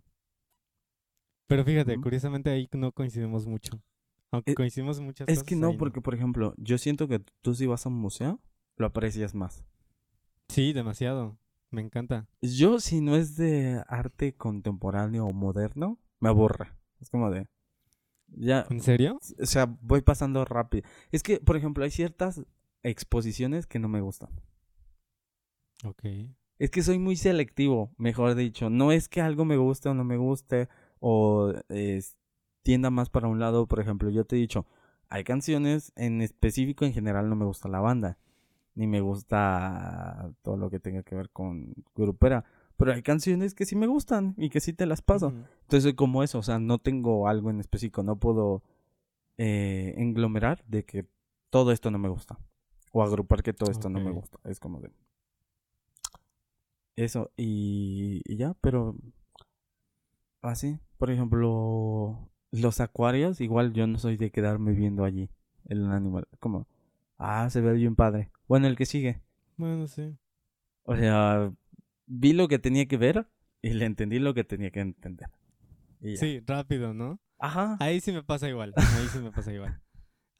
Pero fíjate, curiosamente ahí no coincidimos mucho. Aunque Eh, coincidimos muchas Es cosas. que no, porque por ejemplo, yo siento que tú si vas a un museo, lo aprecias más. Sí, demasiado. Me encanta. Yo, si no es de arte contemporáneo o moderno, me aburre. Es como de. Ya. ¿En serio? O sea, voy pasando rápido. Es que, por ejemplo, hay ciertas exposiciones que no me gustan. Ok. Es que soy muy selectivo, mejor dicho. No es que algo me guste o no me guste, o eh, tienda más para un lado. Por ejemplo, yo te he dicho, hay canciones en específico, en general no me gusta la banda, ni me gusta todo lo que tenga que ver con grupera. Pero hay canciones que sí me gustan y que sí te las paso. Entonces soy como eso, o sea, no tengo algo en específico, no puedo eh, englomerar de que todo esto no me gusta. O agrupar que todo esto no me gusta. Es como de... Eso, y, y ya, pero... Así, por ejemplo, los acuarios, igual yo no soy de quedarme viendo allí el animal. Como, ah, se ve bien padre. Bueno, el que sigue. Bueno, sí. O sea, vi lo que tenía que ver y le entendí lo que tenía que entender. Sí, rápido, ¿no? Ajá. Ahí sí me pasa igual. Ahí sí me pasa igual.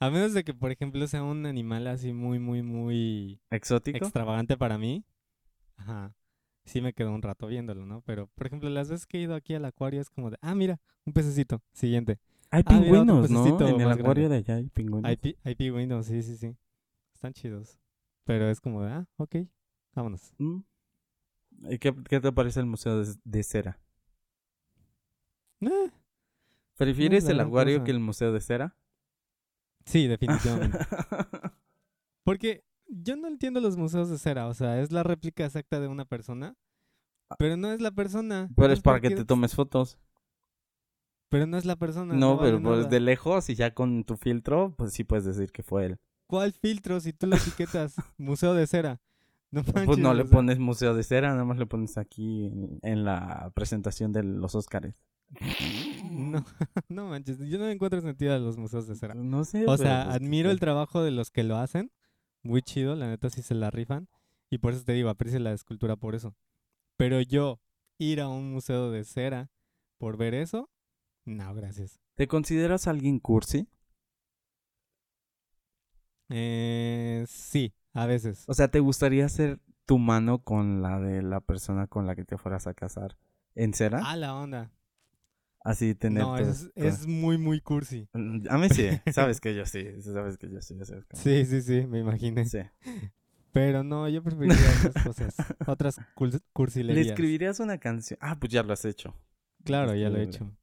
A menos de que, por ejemplo, sea un animal así muy, muy, muy Exótico. extravagante para mí. Ajá. Sí me quedo un rato viéndolo, ¿no? Pero, por ejemplo, las veces que he ido aquí al acuario es como de, ah, mira, un pececito. Siguiente. Hay Ah, mira, pingüinos, ¿no? En el acuario grande. de allá hay pingüinos. Hay, pi- hay pingüinos, sí, sí, sí. Están chidos. Pero es como de, ah, ok, vámonos. Mm. ¿Y qué, qué te parece el museo de, de cera? Eh, ¿Prefieres el acuario cosa. que el museo de cera? Sí, definitivamente. [LAUGHS] Porque yo no entiendo los museos de cera, o sea, es la réplica exacta de una persona, pero no es la persona. Pero es para ¿por que te tomes fotos. Pero no es la persona. No, vale pero pues de lejos y ya con tu filtro, pues sí puedes decir que fue él. ¿Cuál filtro si tú lo etiquetas? [LAUGHS] Museo de cera. No Pues manches, no le pones museo de cera, nada más le pones aquí en, en la presentación de los Óscares. No, [LAUGHS] no manches, yo no encuentro sentido a los museos de cera. No sé. O sea, pues, admiro el trabajo de los que lo hacen. Muy chido, la neta sí se la rifan. Y por eso te digo, aprecio la escultura por eso. Pero yo, ir a un museo de cera por ver eso, no, gracias. ¿Te consideras alguien cursi? Eh, sí, a veces. O sea, ¿te gustaría hacer tu mano con la de la persona con la que te fueras a casar en cera? Ah, la onda. Así tener No, es, es muy, muy cursi. Mm, A mí sí, [LAUGHS] sabes que yo sí, sabes que yo sí. ya sabes que- Sí, sí, sí, me imaginé. Sí. [LAUGHS] Pero no, yo preferiría otras cosas. Otras cul- ¿Le cursilerías. escribirías una canción? Ah, pues ya lo has hecho. Claro, ya lo he Escribirle. hecho.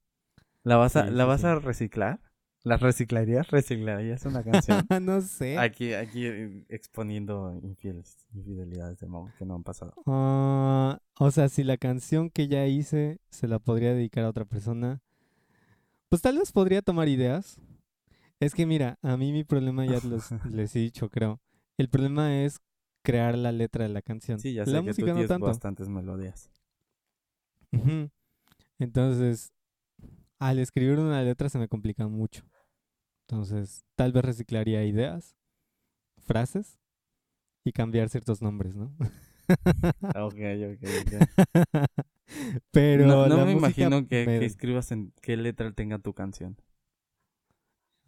¿La vas a, Sí, ¿la sí, vas sí. a reciclar? ¿La reciclarías? ¿Reciclarías una canción? [LAUGHS] no sé. aquí, aquí eh, exponiendo infieles, infidelidades de Mau que no han pasado. Ah, o sea, si la canción que ya hice se la podría dedicar a otra persona, pues tal vez podría tomar ideas. Es que mira, a mí mi problema ya los, [LAUGHS] les he dicho, creo. El problema es crear la letra de la canción. Sí, ya sé la que tú música no tanto. bastantes melodías. Entonces, al escribir una letra se me complica mucho. Entonces, tal vez reciclaría ideas, frases y cambiar ciertos nombres, ¿no? Ok, ok, ok. [LAUGHS] Pero no no la me imagino que, me- que escribas en qué letra tenga tu canción.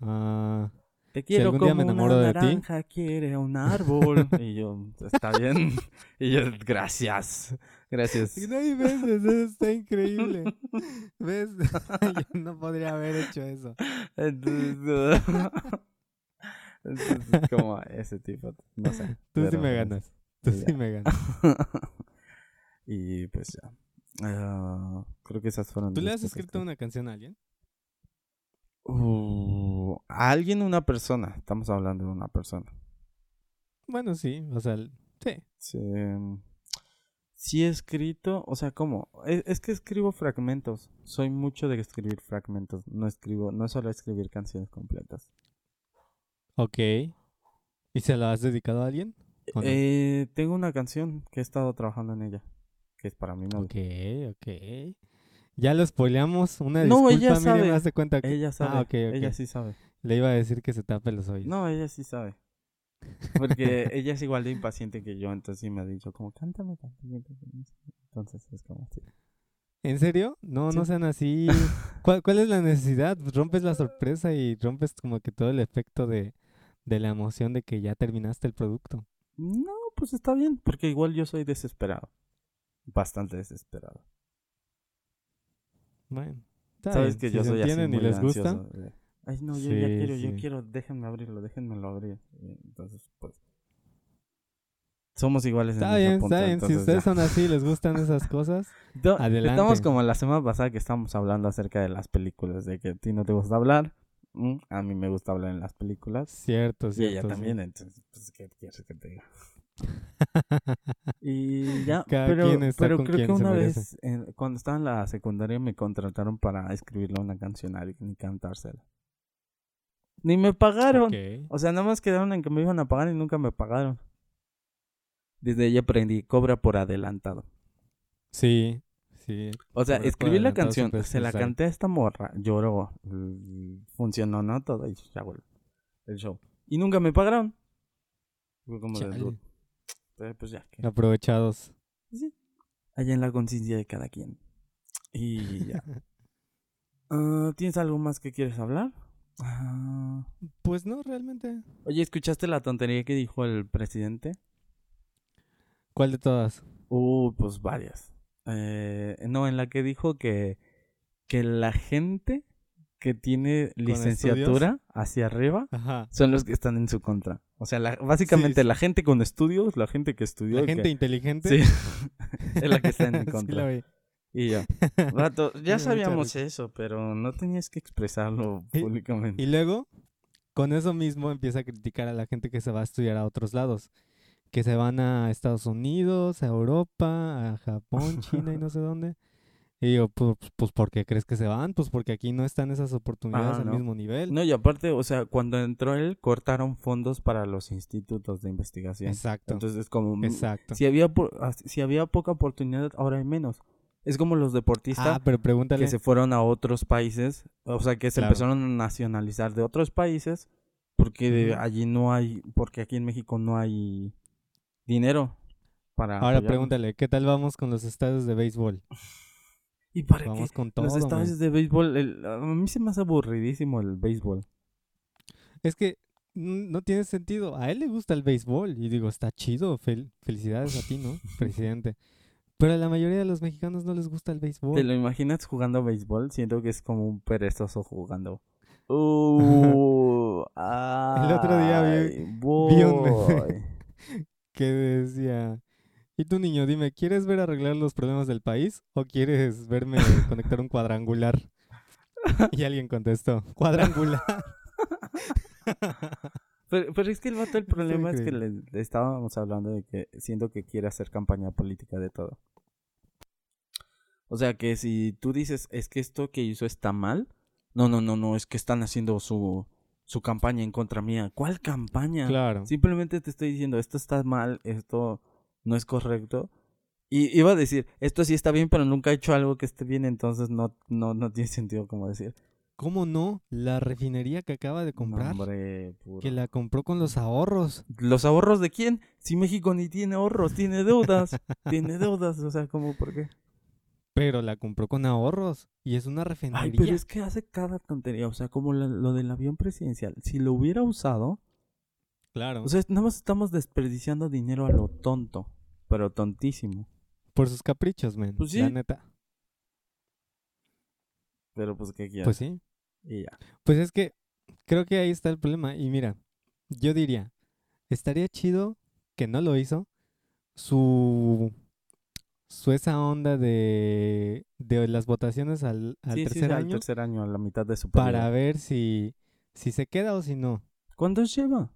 Ah, Te quiero algún día como una enamoro de ti. naranja quiere un árbol. [LAUGHS] y yo, está bien. [LAUGHS] y yo, gracias. Gracias. no hay veces, eso está increíble. [LAUGHS] ¿Ves? Yo no podría haber hecho eso. Entonces, entonces, como ese tipo, no sé. Tú sí me ganas. Tú y sí me ganas. y pues ya. Ah, creo que esas fueron. ¿Tú le has escrito una canción a alguien? Uh, a alguien, una persona. Estamos hablando de una persona. Bueno, sí, o sea, sí. Sí, sí he escrito, o sea, ¿cómo? Es, es que escribo fragmentos. Soy mucho de escribir fragmentos. No escribo, no solo escribir canciones completas. Ok. ¿Y se la has dedicado a alguien? ¿O no? Eh, tengo una canción que he estado trabajando en ella, que es para mi novia. Ok, ok. Ya lo spoileamos. Una No, disculpa, ella sabe. haz de cuenta que Ella sabe, ok, ok. ella sí sabe. Le iba a decir que se tape los oídos. No, ella sí sabe. Porque [LAUGHS] ella es igual de impaciente que yo, entonces sí me ha dicho como, cántame tantito. Entonces es como así. ¿En serio? No, no sean así. [LAUGHS] ¿Cuál, cuál es la necesidad? Rompes la sorpresa y rompes como que todo el efecto de, de la emoción de que ya terminaste el producto. No, pues está bien, porque igual yo soy desesperado. Bastante desesperado. Bueno, Sabes que si yo soy así y muy les gusta. ansioso de, Ay, no, yo ya Sí, quiero, yo quiero, déjenme abrirlo, déjenmelo abrir. Y Entonces, pues. Somos iguales Está en ese bien, punto. está bien. Si ustedes ya. son así, les gustan esas cosas. [LAUGHS] No, adelante. Estamos como la semana pasada que estábamos hablando acerca de las películas, de que a ti no te gusta hablar. mm, A mí me gusta hablar en las películas. Cierto, Y cierto. ella sí. también, entonces, pues, ¿qué quieres que te diga? [LAUGHS] Y ya, Cada pero, está pero creo que una vez, en- cuando estaba en la secundaria, me contrataron para escribirle una canción a alguien y cantársela. Ni me pagaron. Ok. O sea, nada más quedaron en que me iban a pagar y nunca me pagaron. Desde ahí aprendí, cobra por adelantado. Sí, sí. O sea, escribí la canción, se la canté a esta morra, lloró, mm, funcionó, ¿no? Todo y ya, güey, el show. Y nunca me pagaron. Fue como de. "Dude". Pero, pues ya, ¿qué? Aprovechados. Sí. Allá en la conciencia de cada quien. Y ya. [LAUGHS] Ah, ¿Tienes algo más que quieres hablar? Ah, Pues no, realmente. Oye, ¿escuchaste la tontería que dijo el presidente? ¿Cuál de todas? Uh, pues varias. Eh, no, en la que dijo que, que la gente que tiene licenciatura hacia arriba Ajá. son los que están en su contra. O sea, la- básicamente Sí, la gente con estudios, la gente que estudió. La que- gente inteligente. Sí, [LAUGHS] es la que está en mi [LAUGHS] Sí contra. vi. Y yo, [LAUGHS] vato, Me ya sabíamos eso, pero no tenías que expresarlo Y- públicamente. Y luego, con eso mismo, empieza a criticar a la gente que se va a estudiar a otros lados. Que se van a Estados Unidos, a Europa, a Japón, China y no sé dónde. [LAUGHS] Y digo, pues, pues ¿por qué crees que se van? Pues porque aquí no están esas oportunidades al no. mismo nivel. No, y aparte, o sea, cuando entró él, cortaron fondos para los institutos de investigación. Exacto. Entonces, como mm, exacto. si había po- ah, si había poca oportunidad, ahora hay menos. Es como los deportistas Ah, pero pregúntale. que se fueron a otros países, o sea, que se Claro. empezaron a nacionalizar de otros países porque allí no hay, porque aquí en México no hay dinero para Ahora pregúntale, ¿qué tal vamos con los estadios de béisbol? [LAUGHS] ¿Y para Vamos qué? con todo. Los man. estadios de béisbol, el- a mí se me hace aburridísimo el béisbol. Es que no tiene sentido. A él le gusta el béisbol y digo, está chido. fel- felicidades a ti, ¿no? [LAUGHS] Presidente. Pero a la mayoría de los mexicanos no les gusta el béisbol. ¿Te lo imaginas jugando béisbol? Siento que es como un perezoso jugando. [LAUGHS] Uh, El otro día vi- vi un. [LAUGHS] Que decía, ¿y tú niño, dime, ¿quieres ver arreglar los problemas del país o quieres verme [LAUGHS] conectar un cuadrangular? Y alguien contestó, cuadrangular. Pero, pero es que el vato, el [LAUGHS] problema es que le estábamos hablando de que siento que quiere hacer campaña política de todo. O sea que si tú dices, es que esto que hizo está mal, no, no, no, no, es que están haciendo su, su campaña en contra mía. ¿Cuál campaña? Claro. Simplemente te estoy diciendo, esto está mal, esto no es correcto. Y iba a decir, esto sí está bien, pero nunca he hecho algo que esté bien, entonces no, no, no tiene sentido como decir. ¿Cómo no? La refinería que acaba de comprar, hombre, puro. que la compró con los ahorros. ¿Los ahorros de quién? Si México ni tiene ahorros, tiene deudas. tiene deudas, o sea, ¿cómo por qué? Pero la compró con ahorros y es una refinería. Ay, pero es que hace cada tontería, o sea, como la- lo del avión presidencial. Si lo hubiera usado, Claro, o sea, nada más estamos desperdiciando dinero a lo tonto, pero tontísimo. por sus caprichos, men. Pues La sí. neta. Pero pues, ¿qué quieres? Pues sí. Y ya. Pues es que creo que ahí está el problema. Y mira, yo diría, estaría chido que no lo hizo. Su, su esa onda de, de las votaciones al, al sí, tercer sí, al año tercer año, a la mitad de su para periodo. ver si, si se queda o si no. ¿Cuántos lleva?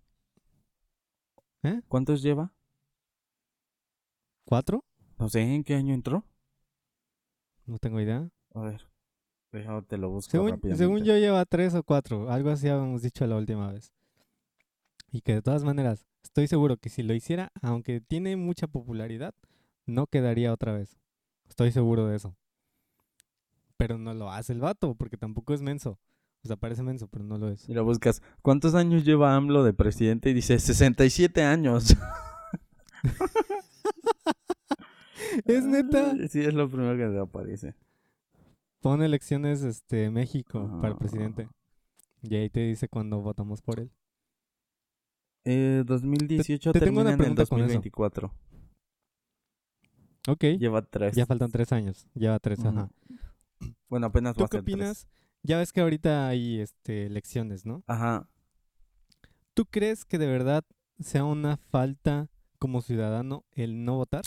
¿Eh? ¿Cuántos lleva? ¿Cuatro? No sé, ¿en qué año entró? No tengo idea. A ver, déjame te lo busco Según, según yo lleva tres o cuatro. Algo así habíamos dicho la última vez. Y que de todas maneras, estoy seguro que si lo hiciera, aunque tiene mucha popularidad, no quedaría otra vez. Estoy seguro de eso. Pero no lo hace el vato, porque tampoco es menso. O sea, parece menso, pero no lo es. Y lo buscas. ¿Cuántos años lleva AMLO de presidente? Y dice 67 años. [LAUGHS] ¿Es neta? [LAUGHS] Sí, es lo primero que te aparece. Pon elecciones este, México para el Ah. presidente. Y ahí te dice cuando votamos por él. Eh, 2018 te tengo termina una en el pregunta eso. 2024. Ok. Lleva tres. Ya faltan tres años. Lleva tres, ajá. Bueno, apenas va ¿Tú a qué ser tres. opinas? Ya ves que ahorita hay este, elecciones, ¿no? Ajá. ¿Tú crees que de verdad sea una falta como ciudadano el no votar?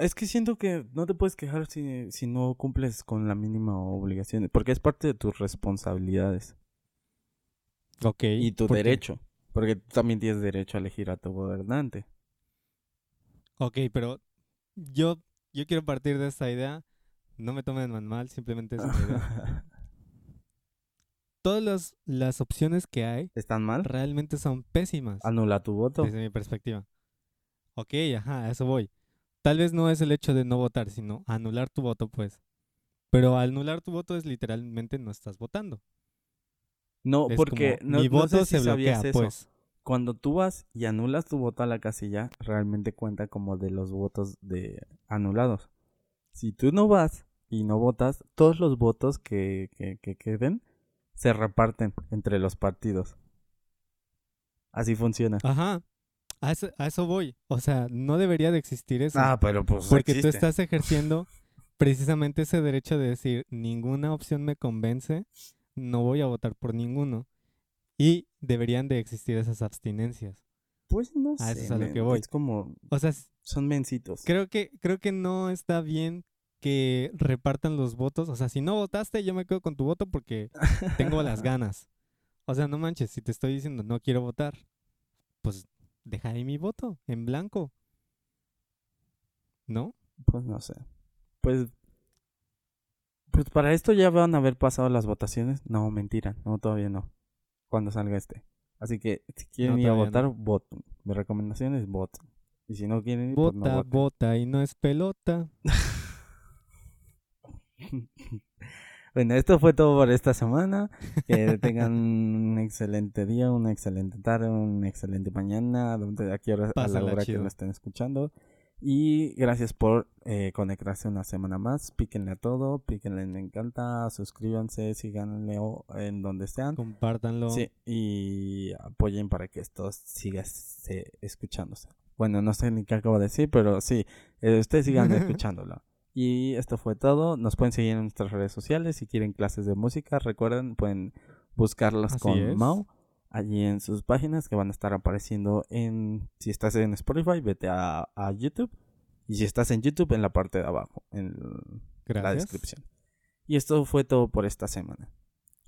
Es que siento que no te puedes quejar si, si no cumples con la mínima obligación, porque es parte de tus responsabilidades Ok. y tu ¿por qué? derecho, porque tú también tienes derecho a elegir a tu gobernante. Ok, pero yo, yo quiero partir de esta idea. No me tomen mal, simplemente es una idea. [LAUGHS] todas las, las opciones que hay ¿Están mal? realmente son pésimas Anula tu voto. desde mi perspectiva. Ok, ajá, a eso voy. Tal vez no es el hecho de no votar, sino anular tu voto, pues. Pero anular tu voto es literalmente no estás votando. No, Es porque como, no, mi no voto sé si se bloquea, eso. pues. Cuando tú vas y anulas tu voto a la casilla, realmente cuenta como de los votos de anulados. Si tú no vas y no votas, todos los votos que, que, que queden se reparten entre los partidos. Así funciona. Ajá. A eso, a eso voy. O sea, no debería de existir eso. Ah, pero pues porque tú estás ejerciendo precisamente ese derecho de decir, ninguna opción me convence, no voy a votar por ninguno. Y deberían de existir esas abstinencias. Pues no A eso sé, es a lo que voy. Es como, O sea, son mencitos. creo que, creo que no está bien que repartan los votos. O sea, si no votaste, yo me quedo con tu voto porque tengo las [LAUGHS] ganas. O sea, no manches, si te estoy diciendo no quiero votar, pues deja ahí mi voto en blanco. ¿No? Pues no sé. Pues. Pues para esto ya van a haber pasado las votaciones. No, mentira. No, todavía no. Cuando salga este. Así que si quieren No, ir a votar, voten. Mi recomendación es voten. Y si no quieren ir, pues no Vota, voten. vota y no es pelota. [LAUGHS] Bueno, esto fue todo por esta semana. Que tengan un excelente día, una excelente tarde, una excelente mañana, donde a, qué hora, a la hora que lo estén escuchando. Y gracias por eh, conectarse una semana más. Píquenle a todo, píquenle en me encanta, suscríbanse, síganle en donde sean. Compártanlo. Sí, y apoyen para que esto siga se- escuchándose. Bueno, no sé ni qué acabo de decir, pero sí, eh, ustedes sigan [LAUGHS] escuchándolo. Y esto fue todo. Nos pueden seguir en nuestras redes sociales. Si quieren clases de música, recuerden, pueden buscarlas Así con es. Mau allí en sus páginas que van a estar apareciendo en. Si estás en Spotify, vete a, a YouTube. Y si estás en YouTube, en la parte de abajo, en la descripción. Y esto fue todo por esta semana.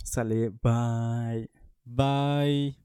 Sale, bye. Bye.